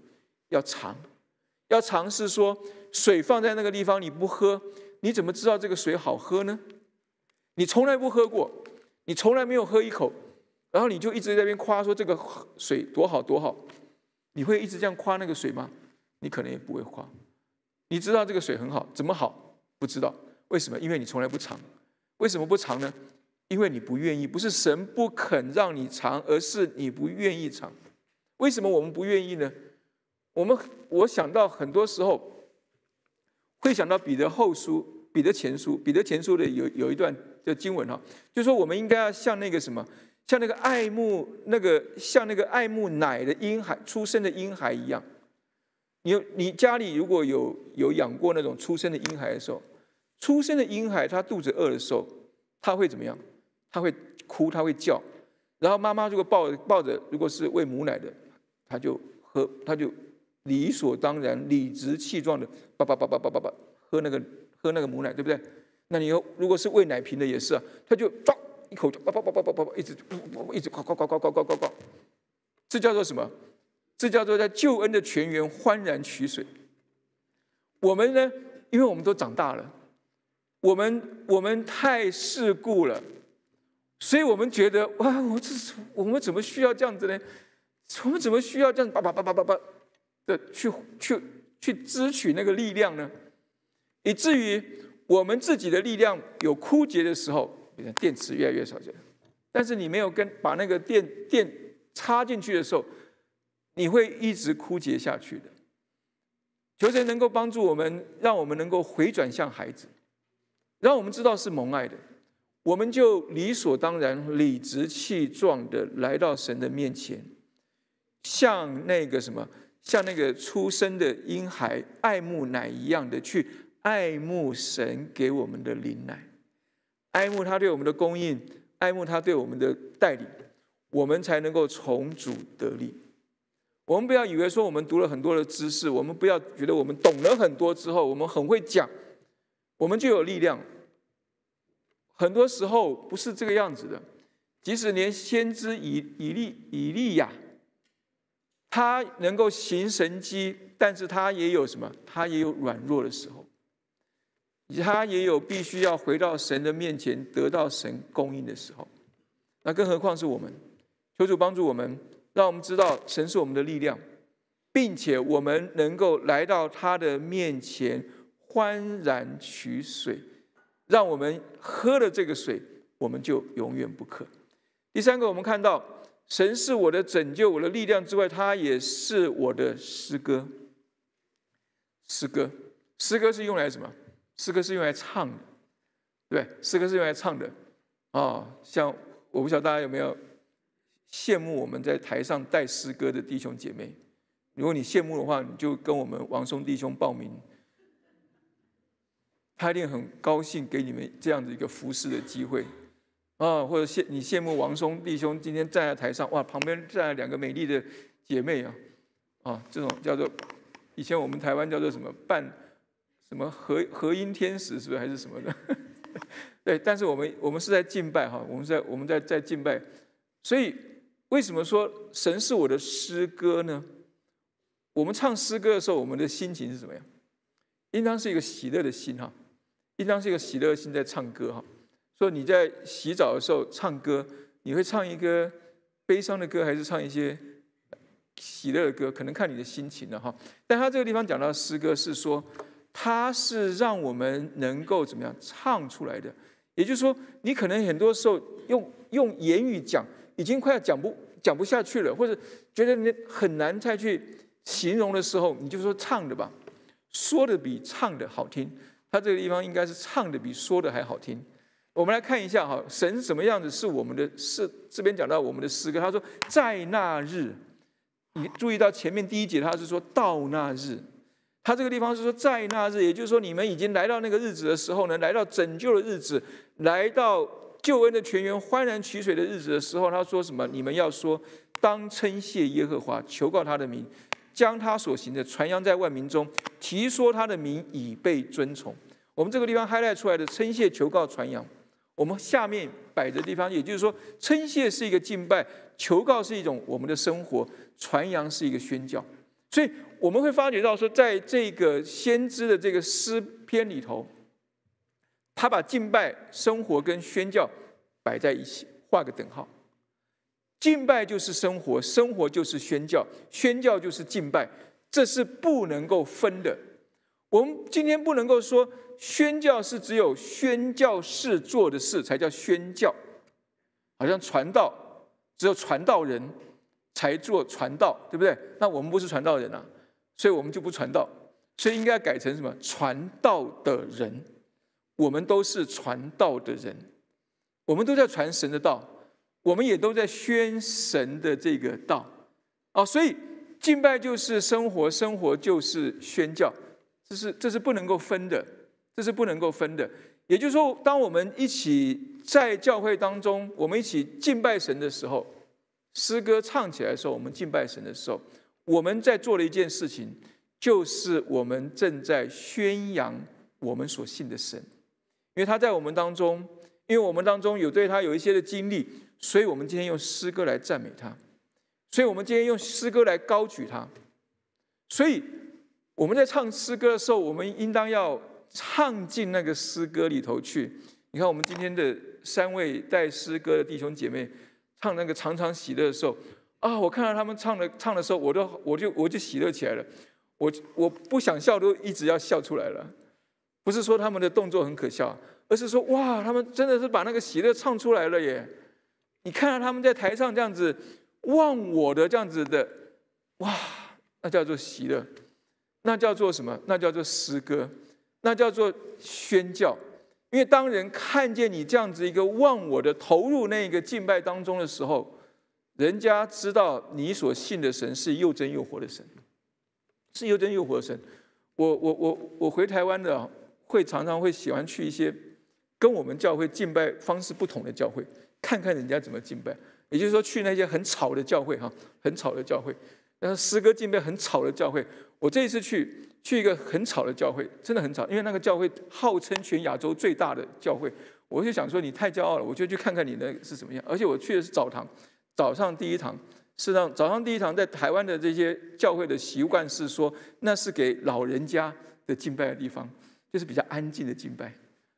要尝，要尝试说，水放在那个地方你不喝，你怎么知道这个水好喝呢？你从来不喝过，你从来没有喝一口，然后你就一直在那边夸说这个水多好多好，你会一直这样夸那个水吗？你可能也不会夸。你知道这个水很好，怎么好？不知道为什么？因为你从来不尝。为什么不尝呢？因为你不愿意。不是神不肯让你尝，而是你不愿意尝。为什么我们不愿意呢？我们我想到很多时候会想到彼得后书、彼得前书、彼得前书的有有一段的经文哈，就说我们应该要像那个什么，像那个爱慕那个像那个爱慕奶的婴孩出生的婴孩一样。你你家里如果有有养过那种出生的婴孩的时候，出生的婴孩他肚子饿的时候，他会怎么样？他会哭，他会叫。然后妈妈如果抱抱着，如果是喂母奶的，他就喝，他就理所当然、理直气壮的叭叭叭叭叭叭叭喝那个喝那个母奶，对不对？那你如果是喂奶瓶的也是啊，他就抓一口就叭叭叭叭叭叭一直一直呱呱呱呱呱呱呱呱，这叫做什么？这叫做在救恩的泉源欢然取水。我们呢，因为我们都长大了，我们我们太世故了，所以我们觉得哇，我这是我们怎么需要这样子呢？我们怎么需要这样叭叭叭叭叭叭的去去去支取那个力量呢？以至于我们自己的力量有枯竭的时候，电池越来越少，但是你没有跟把那个电电插进去的时候。你会一直枯竭下去的。求神能够帮助我们，让我们能够回转向孩子，让我们知道是蒙爱的，我们就理所当然、理直气壮的来到神的面前，像那个什么，像那个出生的婴孩爱慕奶一样的去爱慕神给我们的灵奶，爱慕他对我们的供应，爱慕他对我们的带领，我们才能够从主得力。我们不要以为说我们读了很多的知识，我们不要觉得我们懂了很多之后，我们很会讲，我们就有力量。很多时候不是这个样子的。即使连先知以以利以利亚，他能够行神迹，但是他也有什么？他也有软弱的时候，他也有必须要回到神的面前得到神供应的时候。那更何况是我们？求主帮助我们。让我们知道神是我们的力量，并且我们能够来到他的面前欢然取水，让我们喝了这个水，我们就永远不渴。第三个，我们看到神是我的拯救、我的力量之外，他也是我的诗歌。诗歌，诗歌是用来什么？诗歌是用来唱的，对，诗歌是用来唱的。啊，像我不晓得大家有没有。羡慕我们在台上带诗歌的弟兄姐妹，如果你羡慕的话，你就跟我们王松弟兄报名，他一定很高兴给你们这样的一个服侍的机会。啊，或者羡你羡慕王松弟兄今天站在台上，哇，旁边站了两个美丽的姐妹啊，啊，这种叫做以前我们台湾叫做什么伴什么和和音天使，是不是还是什么的？<laughs> 对，但是我们我们是在敬拜哈，我们在我们在在敬拜，所以为什么说神是我的诗歌呢？我们唱诗歌的时候，我们的心情是怎么样？应当是一个喜乐的心哈，应当是一个喜乐的心在唱歌哈。说你在洗澡的时候唱歌，你会唱一个悲伤的歌，还是唱一些喜乐的歌？可能看你的心情了哈。但他这个地方讲到诗歌，是说它是让我们能够怎么样唱出来的。也就是说，你可能很多时候用用言语讲，已经快要讲不讲不下去了，或者觉得你很难再去形容的时候，你就说唱的吧，说的比唱的好听。他这个地方应该是唱的比说的还好听。我们来看一下哈，神什么样子是我们的是这边讲到我们的诗歌。他说在那日，你注意到前面第一节他是说到那日，他这个地方是说在那日，也就是说你们已经来到那个日子的时候呢，来到拯救的日子，来到救恩的泉源欢然取水的日子的时候，他说什么？你们要说当称谢耶和华，求告他的名，将他所行的传扬在万民中，提说他的名已被尊崇。我们这个地方 highlight 出来的称谢、求告、传扬。我们下面摆的地方，也就是说，称谢是一个敬拜，求告是一种我们的生活，传扬是一个宣教。所以我们会发觉到说，在这个先知的这个诗篇里头，他把敬拜、生活跟宣教摆在一起，画个等号。敬拜就是生活，生活就是宣教，宣教就是敬拜，这是不能够分的。我们今天不能够说。宣教是只有宣教士做的事才叫宣教，好像传道只有传道人才做传道，对不对？那我们不是传道人啊，所以我们就不传道，所以应该改成什么？传道的人，我们都是传道的人，我们都在传神的道，我们也都在宣神的这个道啊。所以敬拜就是生活，生活就是宣教，这是这是不能够分的。这是不能够分的，也就是说，当我们一起在教会当中，我们一起敬拜神的时候，诗歌唱起来的时候，我们敬拜神的时候，我们在做的一件事情，就是我们正在宣扬我们所信的神，因为他在我们当中，因为我们当中有对他有一些的经历，所以我们今天用诗歌来赞美他，所以我们今天用诗歌来高举他，所以我们在唱诗歌的时候，我们应当要。唱进那个诗歌里头去。你看，我们今天的三位带诗歌的弟兄姐妹唱那个常常喜乐的时候，啊，我看到他们唱的唱的时候，我都我就我就喜乐起来了。我我不想笑，都一直要笑出来了。不是说他们的动作很可笑，而是说哇，他们真的是把那个喜乐唱出来了耶！你看到他们在台上这样子忘我的这样子的，哇，那叫做喜乐，那叫做什么？那叫做诗歌。那叫做宣教，因为当人看见你这样子一个忘我的投入那个敬拜当中的时候，人家知道你所信的神是又真又活的神，是又真又活的神。我我我我回台湾的会常常会喜欢去一些跟我们教会敬拜方式不同的教会，看看人家怎么敬拜。也就是说，去那些很吵的教会哈，很吵的教会，那诗歌敬拜很吵的教会。我这一次去。去一个很吵的教会，真的很吵，因为那个教会号称全亚洲最大的教会。我就想说你太骄傲了，我就去看看你那是什么样。而且我去的是澡堂，早上第一堂，事实上早上第一堂在台湾的这些教会的习惯是说，那是给老人家的敬拜的地方，就是比较安静的敬拜。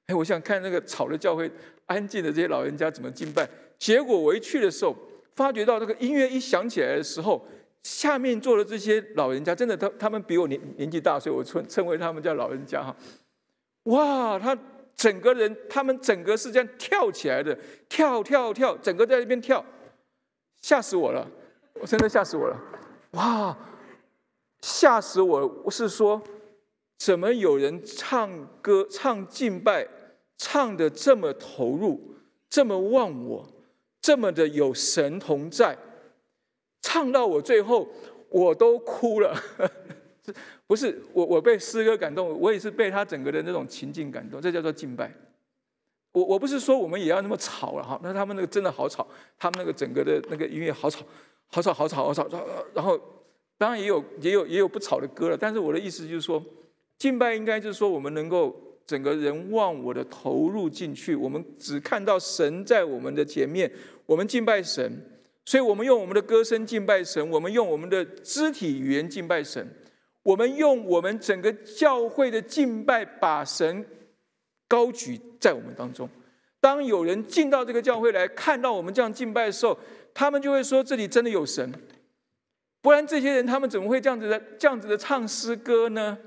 哎，我想看那个吵的教会，安静的这些老人家怎么敬拜。结果我一去的时候，发觉到那个音乐一响起来的时候。下面坐的这些老人家，真的，他他们比我年年纪大，所以我称称为他们叫老人家哈。哇，他整个人，他们整个是这样跳起来的，跳跳跳，整个在那边跳，吓死我了！我真的吓死我了！哇，吓死我！我是说，怎么有人唱歌、唱敬拜，唱的这么投入，这么忘我，这么的有神同在？唱到我最后，我都哭了。<laughs> 不是我，我被诗歌感动，我也是被他整个的那种情境感动。这叫做敬拜，我我不是说我们也要那么吵了哈，那他们那个真的好吵，他们那个整个的那个音乐好吵，好吵，好吵，好吵，然后当然也有也有也有不吵的歌了，但是我的意思就是说，敬拜应该就是说我们能够整个人忘我的投入进去，我们只看到神在我们的前面，我们敬拜神，所以我们用我们的歌声敬拜神，我们用我们的肢体语言敬拜神，我们用我们整个教会的敬拜把神。高举在我们当中，当有人进到这个教会来看到我们这样敬拜的时候，他们就会说：“这里真的有神。”不然这些人他们怎么会这样子的、这样子的唱诗歌呢？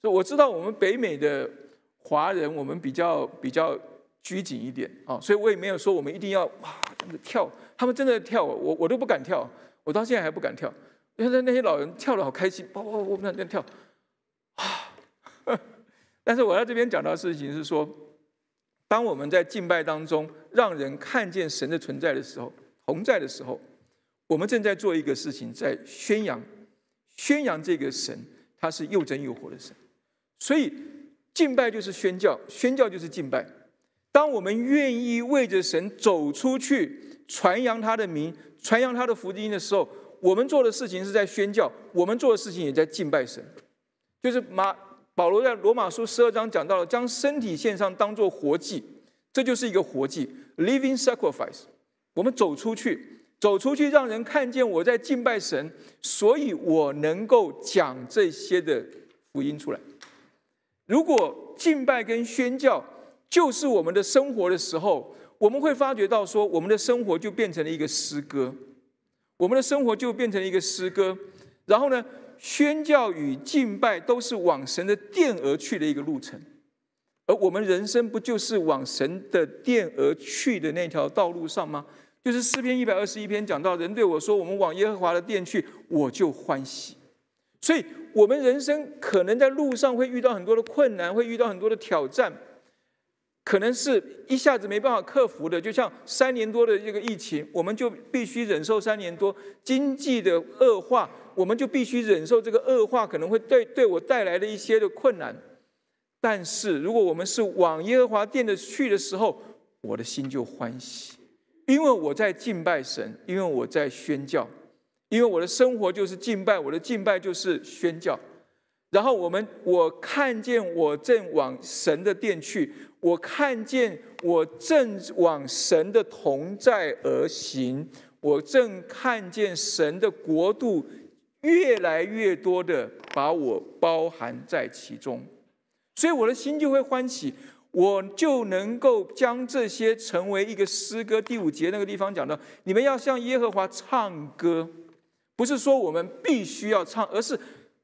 所以我知道我们北美的华人，我们比较比较拘谨一点啊，所以我也没有说我们一定要哇这样子跳。他们真的跳，我我都不敢跳，我到现在还不敢跳。因为那些老人跳的好开心，哇哇哇那样跳。但是我在这边讲到的事情是说，当我们在敬拜当中让人看见神的存在的时候，同在的时候，我们正在做一个事情，在宣扬、宣扬这个神，他是又真又活的神。所以敬拜就是宣教，宣教就是敬拜。当我们愿意为着神走出去，传扬他的名，传扬他的福音的时候，我们做的事情是在宣教，我们做的事情也在敬拜神，就是马。保罗在罗马书十二章讲到了，将身体献上当做活祭，这就是一个活祭 （living sacrifice）。我们走出去，走出去，让人看见我在敬拜神，所以我能够讲这些的福音出来。如果敬拜跟宣教就是我们的生活的时候，我们会发觉到说，我们的生活就变成了一个诗歌，我们的生活就变成了一个诗歌。然后呢？宣教与敬拜都是往神的殿而去的一个路程，而我们人生不就是往神的殿而去的那条道路上吗？就是诗篇一百二十一篇讲到，人对我说：“我们往耶和华的殿去，我就欢喜。”所以，我们人生可能在路上会遇到很多的困难，会遇到很多的挑战，可能是一下子没办法克服的。就像三年多的这个疫情，我们就必须忍受三年多经济的恶化。我们就必须忍受这个恶化可能会对对我带来的一些的困难，但是如果我们是往耶和华殿的去的时候，我的心就欢喜，因为我在敬拜神，因为我在宣教，因为我的生活就是敬拜，我的敬拜就是宣教。然后我们我看见我正往神的殿去，我看见我正往神的同在而行，我正看见神的国度。越来越多的把我包含在其中，所以我的心就会欢喜，我就能够将这些成为一个诗歌。第五节那个地方讲到，你们要向耶和华唱歌，不是说我们必须要唱，而是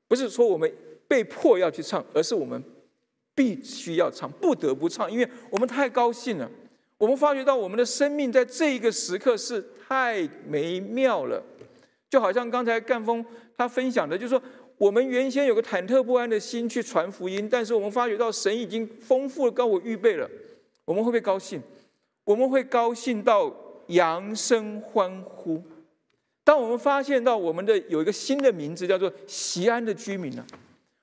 不是说我们被迫要去唱，而是我们必须要唱，不得不唱，因为我们太高兴了，我们发觉到我们的生命在这一个时刻是太美妙了。就好像刚才干峰他分享的，就是说，我们原先有个忐忑不安的心去传福音，但是我们发觉到神已经丰富的高我预备了，我们会不会高兴？我们会高兴到扬声欢呼。当我们发现到我们的有一个新的名字叫做西安的居民了，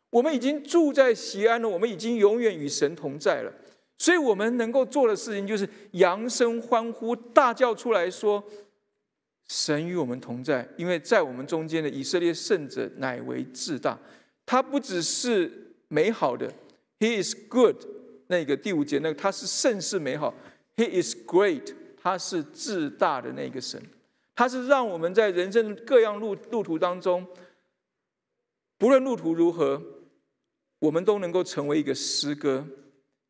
我们已经住在西安了，我们已经永远与神同在了，所以我们能够做的事情就是扬声欢呼，大叫出来说。神与我们同在，因为在我们中间的以色列圣者乃为至大。他不只是美好的，He is good。那个第五节那个他是甚是美好，He is great。他是至大的那个神，他是让我们在人生各样路路途当中，不论路途如何，我们都能够成为一个诗歌，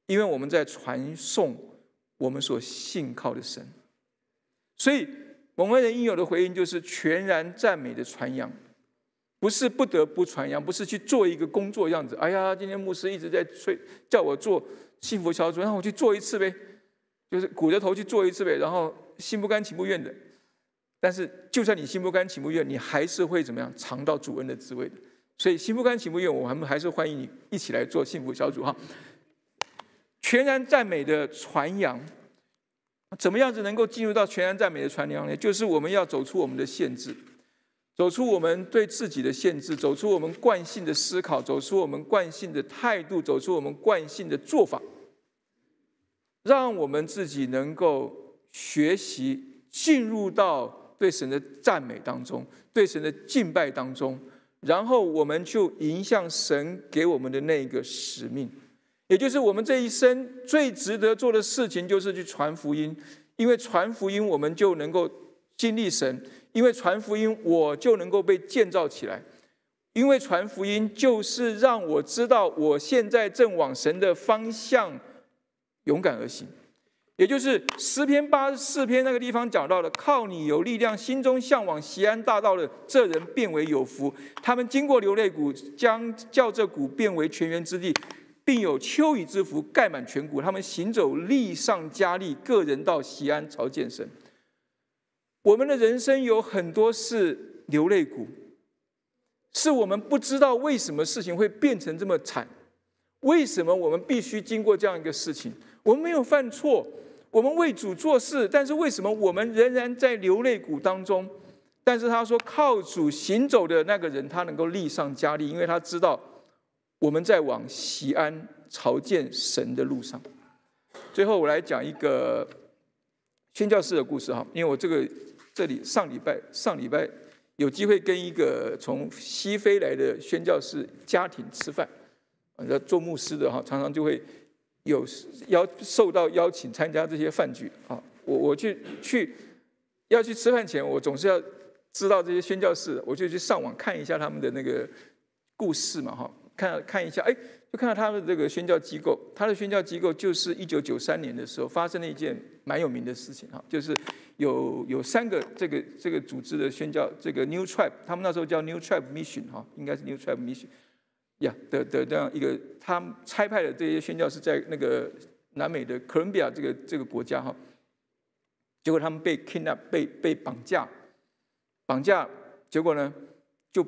因为我们在传颂我们所信靠的神，所以。我们人应有的回应就是全然赞美的传扬，不是不得不传扬，不是去做一个工作样子。哎呀，今天牧师一直在催叫我做幸福小组，让我去做一次呗，就是鼓着头去做一次呗，然后心不甘情不愿的。但是，就算你心不甘情不愿，你还是会怎么样尝到主恩的滋味的。所以，心不甘情不愿，我们还是欢迎你一起来做幸福小组哈。全然赞美的传扬。怎么样子能够进入到全然赞美的传扬呢？就是我们要走出我们的限制，走出我们对自己的限制，走出我们惯性的思考，走出我们惯性的态度，走出我们惯性的做法，让我们自己能够学习进入到对神的赞美当中，对神的敬拜当中，然后我们就迎向神给我们的那一个使命，也就是我们这一生最值得做的事情，就是去传福音。因为传福音，我们就能够经历神；因为传福音，我就能够被建造起来。因为传福音就是让我知道我现在正往神的方向勇敢而行，也就是诗篇八十四篇那个地方讲到的：靠你有力量，心中向往西安大道的这人变为有福。他们经过流泪谷，将叫这谷变为泉源之地，并有秋雨之福盖满全谷。他们行走力上加力，个人到西安朝见神。我们的人生有很多是流泪谷。是我们不知道为什么事情会变成这么惨，为什么我们必须经过这样一个事情？我们没有犯错，我们为主做事，但是为什么我们仍然在流泪谷当中？但是他说，靠主行走的那个人，他能够力上加力，因为他知道我们在往西安朝见神的路上。最后，我来讲一个宣教士的故事哈，因为我这个这里上礼拜上礼拜。有机会跟一个从西非来的宣教士家庭吃饭，呃，做牧师的哈，常常就会有邀受到邀请参加这些饭局啊。我我去去要去吃饭前，我总是要知道这些宣教士，我就去上网看一下他们的那个故事嘛哈，看看一下，哎，就看到他的这个宣教机构，他的宣教机构就是一九九三年的时候发生了一件蛮有名的事情哈，就是。有有三个这个这个组织的宣教，这个 New Tribe，他们那时候叫 New Tribe Mission 哈，应该是 New Tribe Mission，呀的的这样一个，他们差派的这些宣教是在那个南美的哥伦比亚这个这个国家哈，结果他们被 kidnap 被被绑架，绑架，结果呢就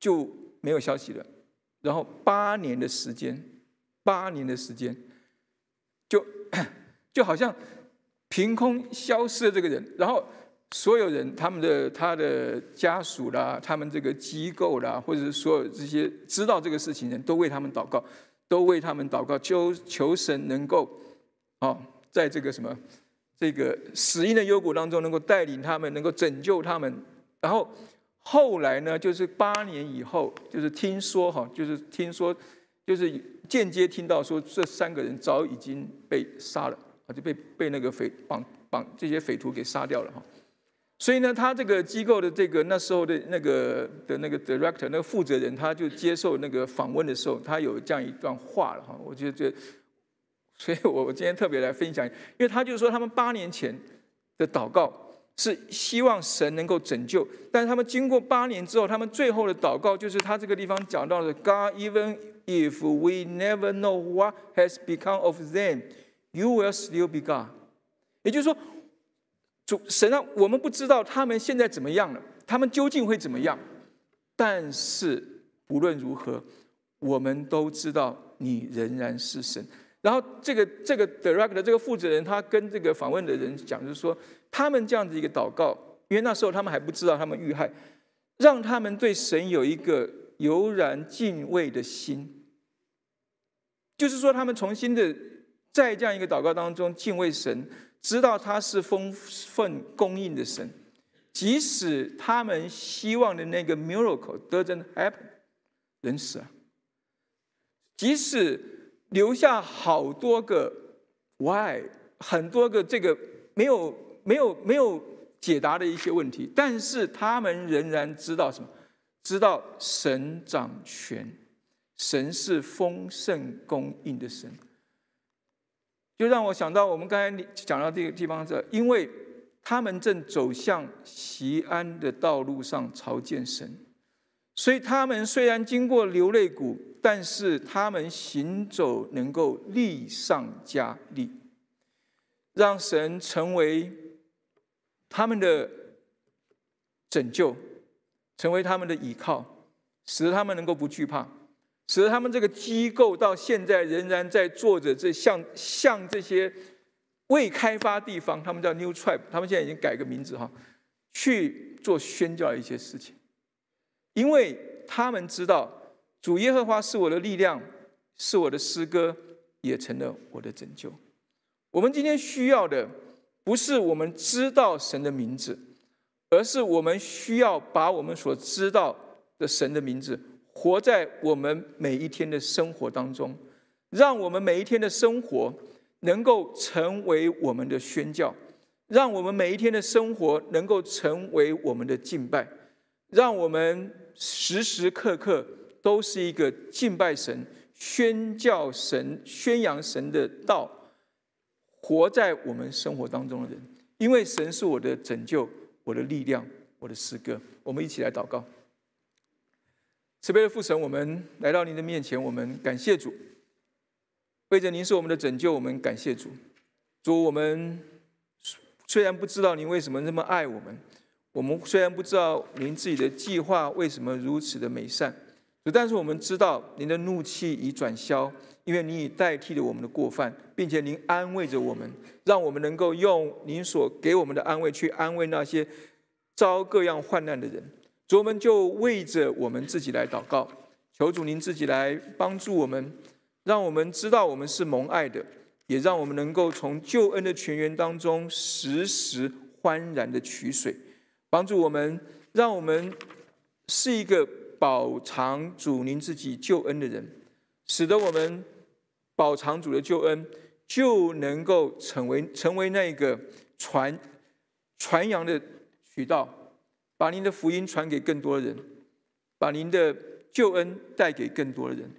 就没有消息了，然后八年的时间，八年的时间，就就好像。凭空消失的这个人，然后所有人，他们的他的家属啦，他们这个机构啦，或者是所有这些知道这个事情的人都为他们祷告，都为他们祷告，求求神能够，哦，在这个什么这个死因的幽谷当中，能够带领他们，能够拯救他们。然后后来呢，就是八年以后，就是听说哈，就是听说，就是间接听到说，这三个人早已经被杀了。啊，就被被那个匪绑绑这些匪徒给杀掉了哈，所以呢，他这个机构的这个那时候的那个的那个 director 那个负责人，他就接受那个访问的时候，他有这样一段话了哈，我觉得这，所以我我今天特别来分享，因为他就说他们八年前的祷告是希望神能够拯救，但是他们经过八年之后，他们最后的祷告就是他这个地方讲到的 God even if we never know what has become of them。You will still be God，也就是说，主神让我们不知道他们现在怎么样了，他们究竟会怎么样。但是无论如何，我们都知道你仍然是神。然后这个这个 director 这个负责人，他跟这个访问的人讲，就是说，他们这样子一个祷告，因为那时候他们还不知道他们遇害，让他们对神有一个油然敬畏的心，就是说，他们重新的。在这样一个祷告当中，敬畏神，知道他是丰盛供应的神，即使他们希望的那个 miracle doesn't happen，人死了，即使留下好多个 why，很多个这个没有没有没有解答的一些问题，但是他们仍然知道什么？知道神掌权，神是丰盛供应的神。就让我想到，我们刚才讲到这个地方是，因为他们正走向西安的道路上朝见神，所以他们虽然经过流泪谷，但是他们行走能够力上加力，让神成为他们的拯救，成为他们的依靠，使得他们能够不惧怕。使得他们这个机构到现在仍然在做着这像像这些未开发地方，他们叫 New Tribe，他们现在已经改个名字哈，去做宣教的一些事情，因为他们知道主耶和华是我的力量，是我的诗歌，也成了我的拯救。我们今天需要的不是我们知道神的名字，而是我们需要把我们所知道的神的名字活在我们每一天的生活当中，让我们每一天的生活能够成为我们的宣教，让我们每一天的生活能够成为我们的敬拜，让我们时时刻刻都是一个敬拜神、宣教神、宣扬神的道。活在我们生活当中的人，因为神是我的拯救，我的力量，我的诗歌。我们一起来祷告。慈悲的父神，我们来到您的面前，我们感谢主，为着您是我们的拯救，我们感谢主。主，我们虽然不知道您为什么那么爱我们，我们虽然不知道您自己的计划为什么如此的美善，但是我们知道您的怒气已转消。因为你已代替了我们的过犯，并且您安慰着我们，让我们能够用您所给我们的安慰去安慰那些遭各样患难的人。主，我们就为着我们自己来祷告，求主您自己来帮助我们，让我们知道我们是蒙爱的，也让我们能够从救恩的泉源当中时时欢然的取水，帮助我们，让我们是一个饱尝主您自己救恩的人，使得我们。保长主的救恩，就能够成为成为那个传传扬的渠道，把您的福音传给更多的人，把您的救恩带给更多的人，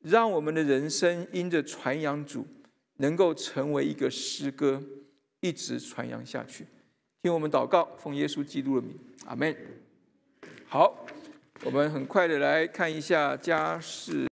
让我们的人生因着传扬主，能够成为一个诗歌，一直传扬下去。听我们祷告，奉耶稣基督的名，阿门。好，我们很快的来看一下家事。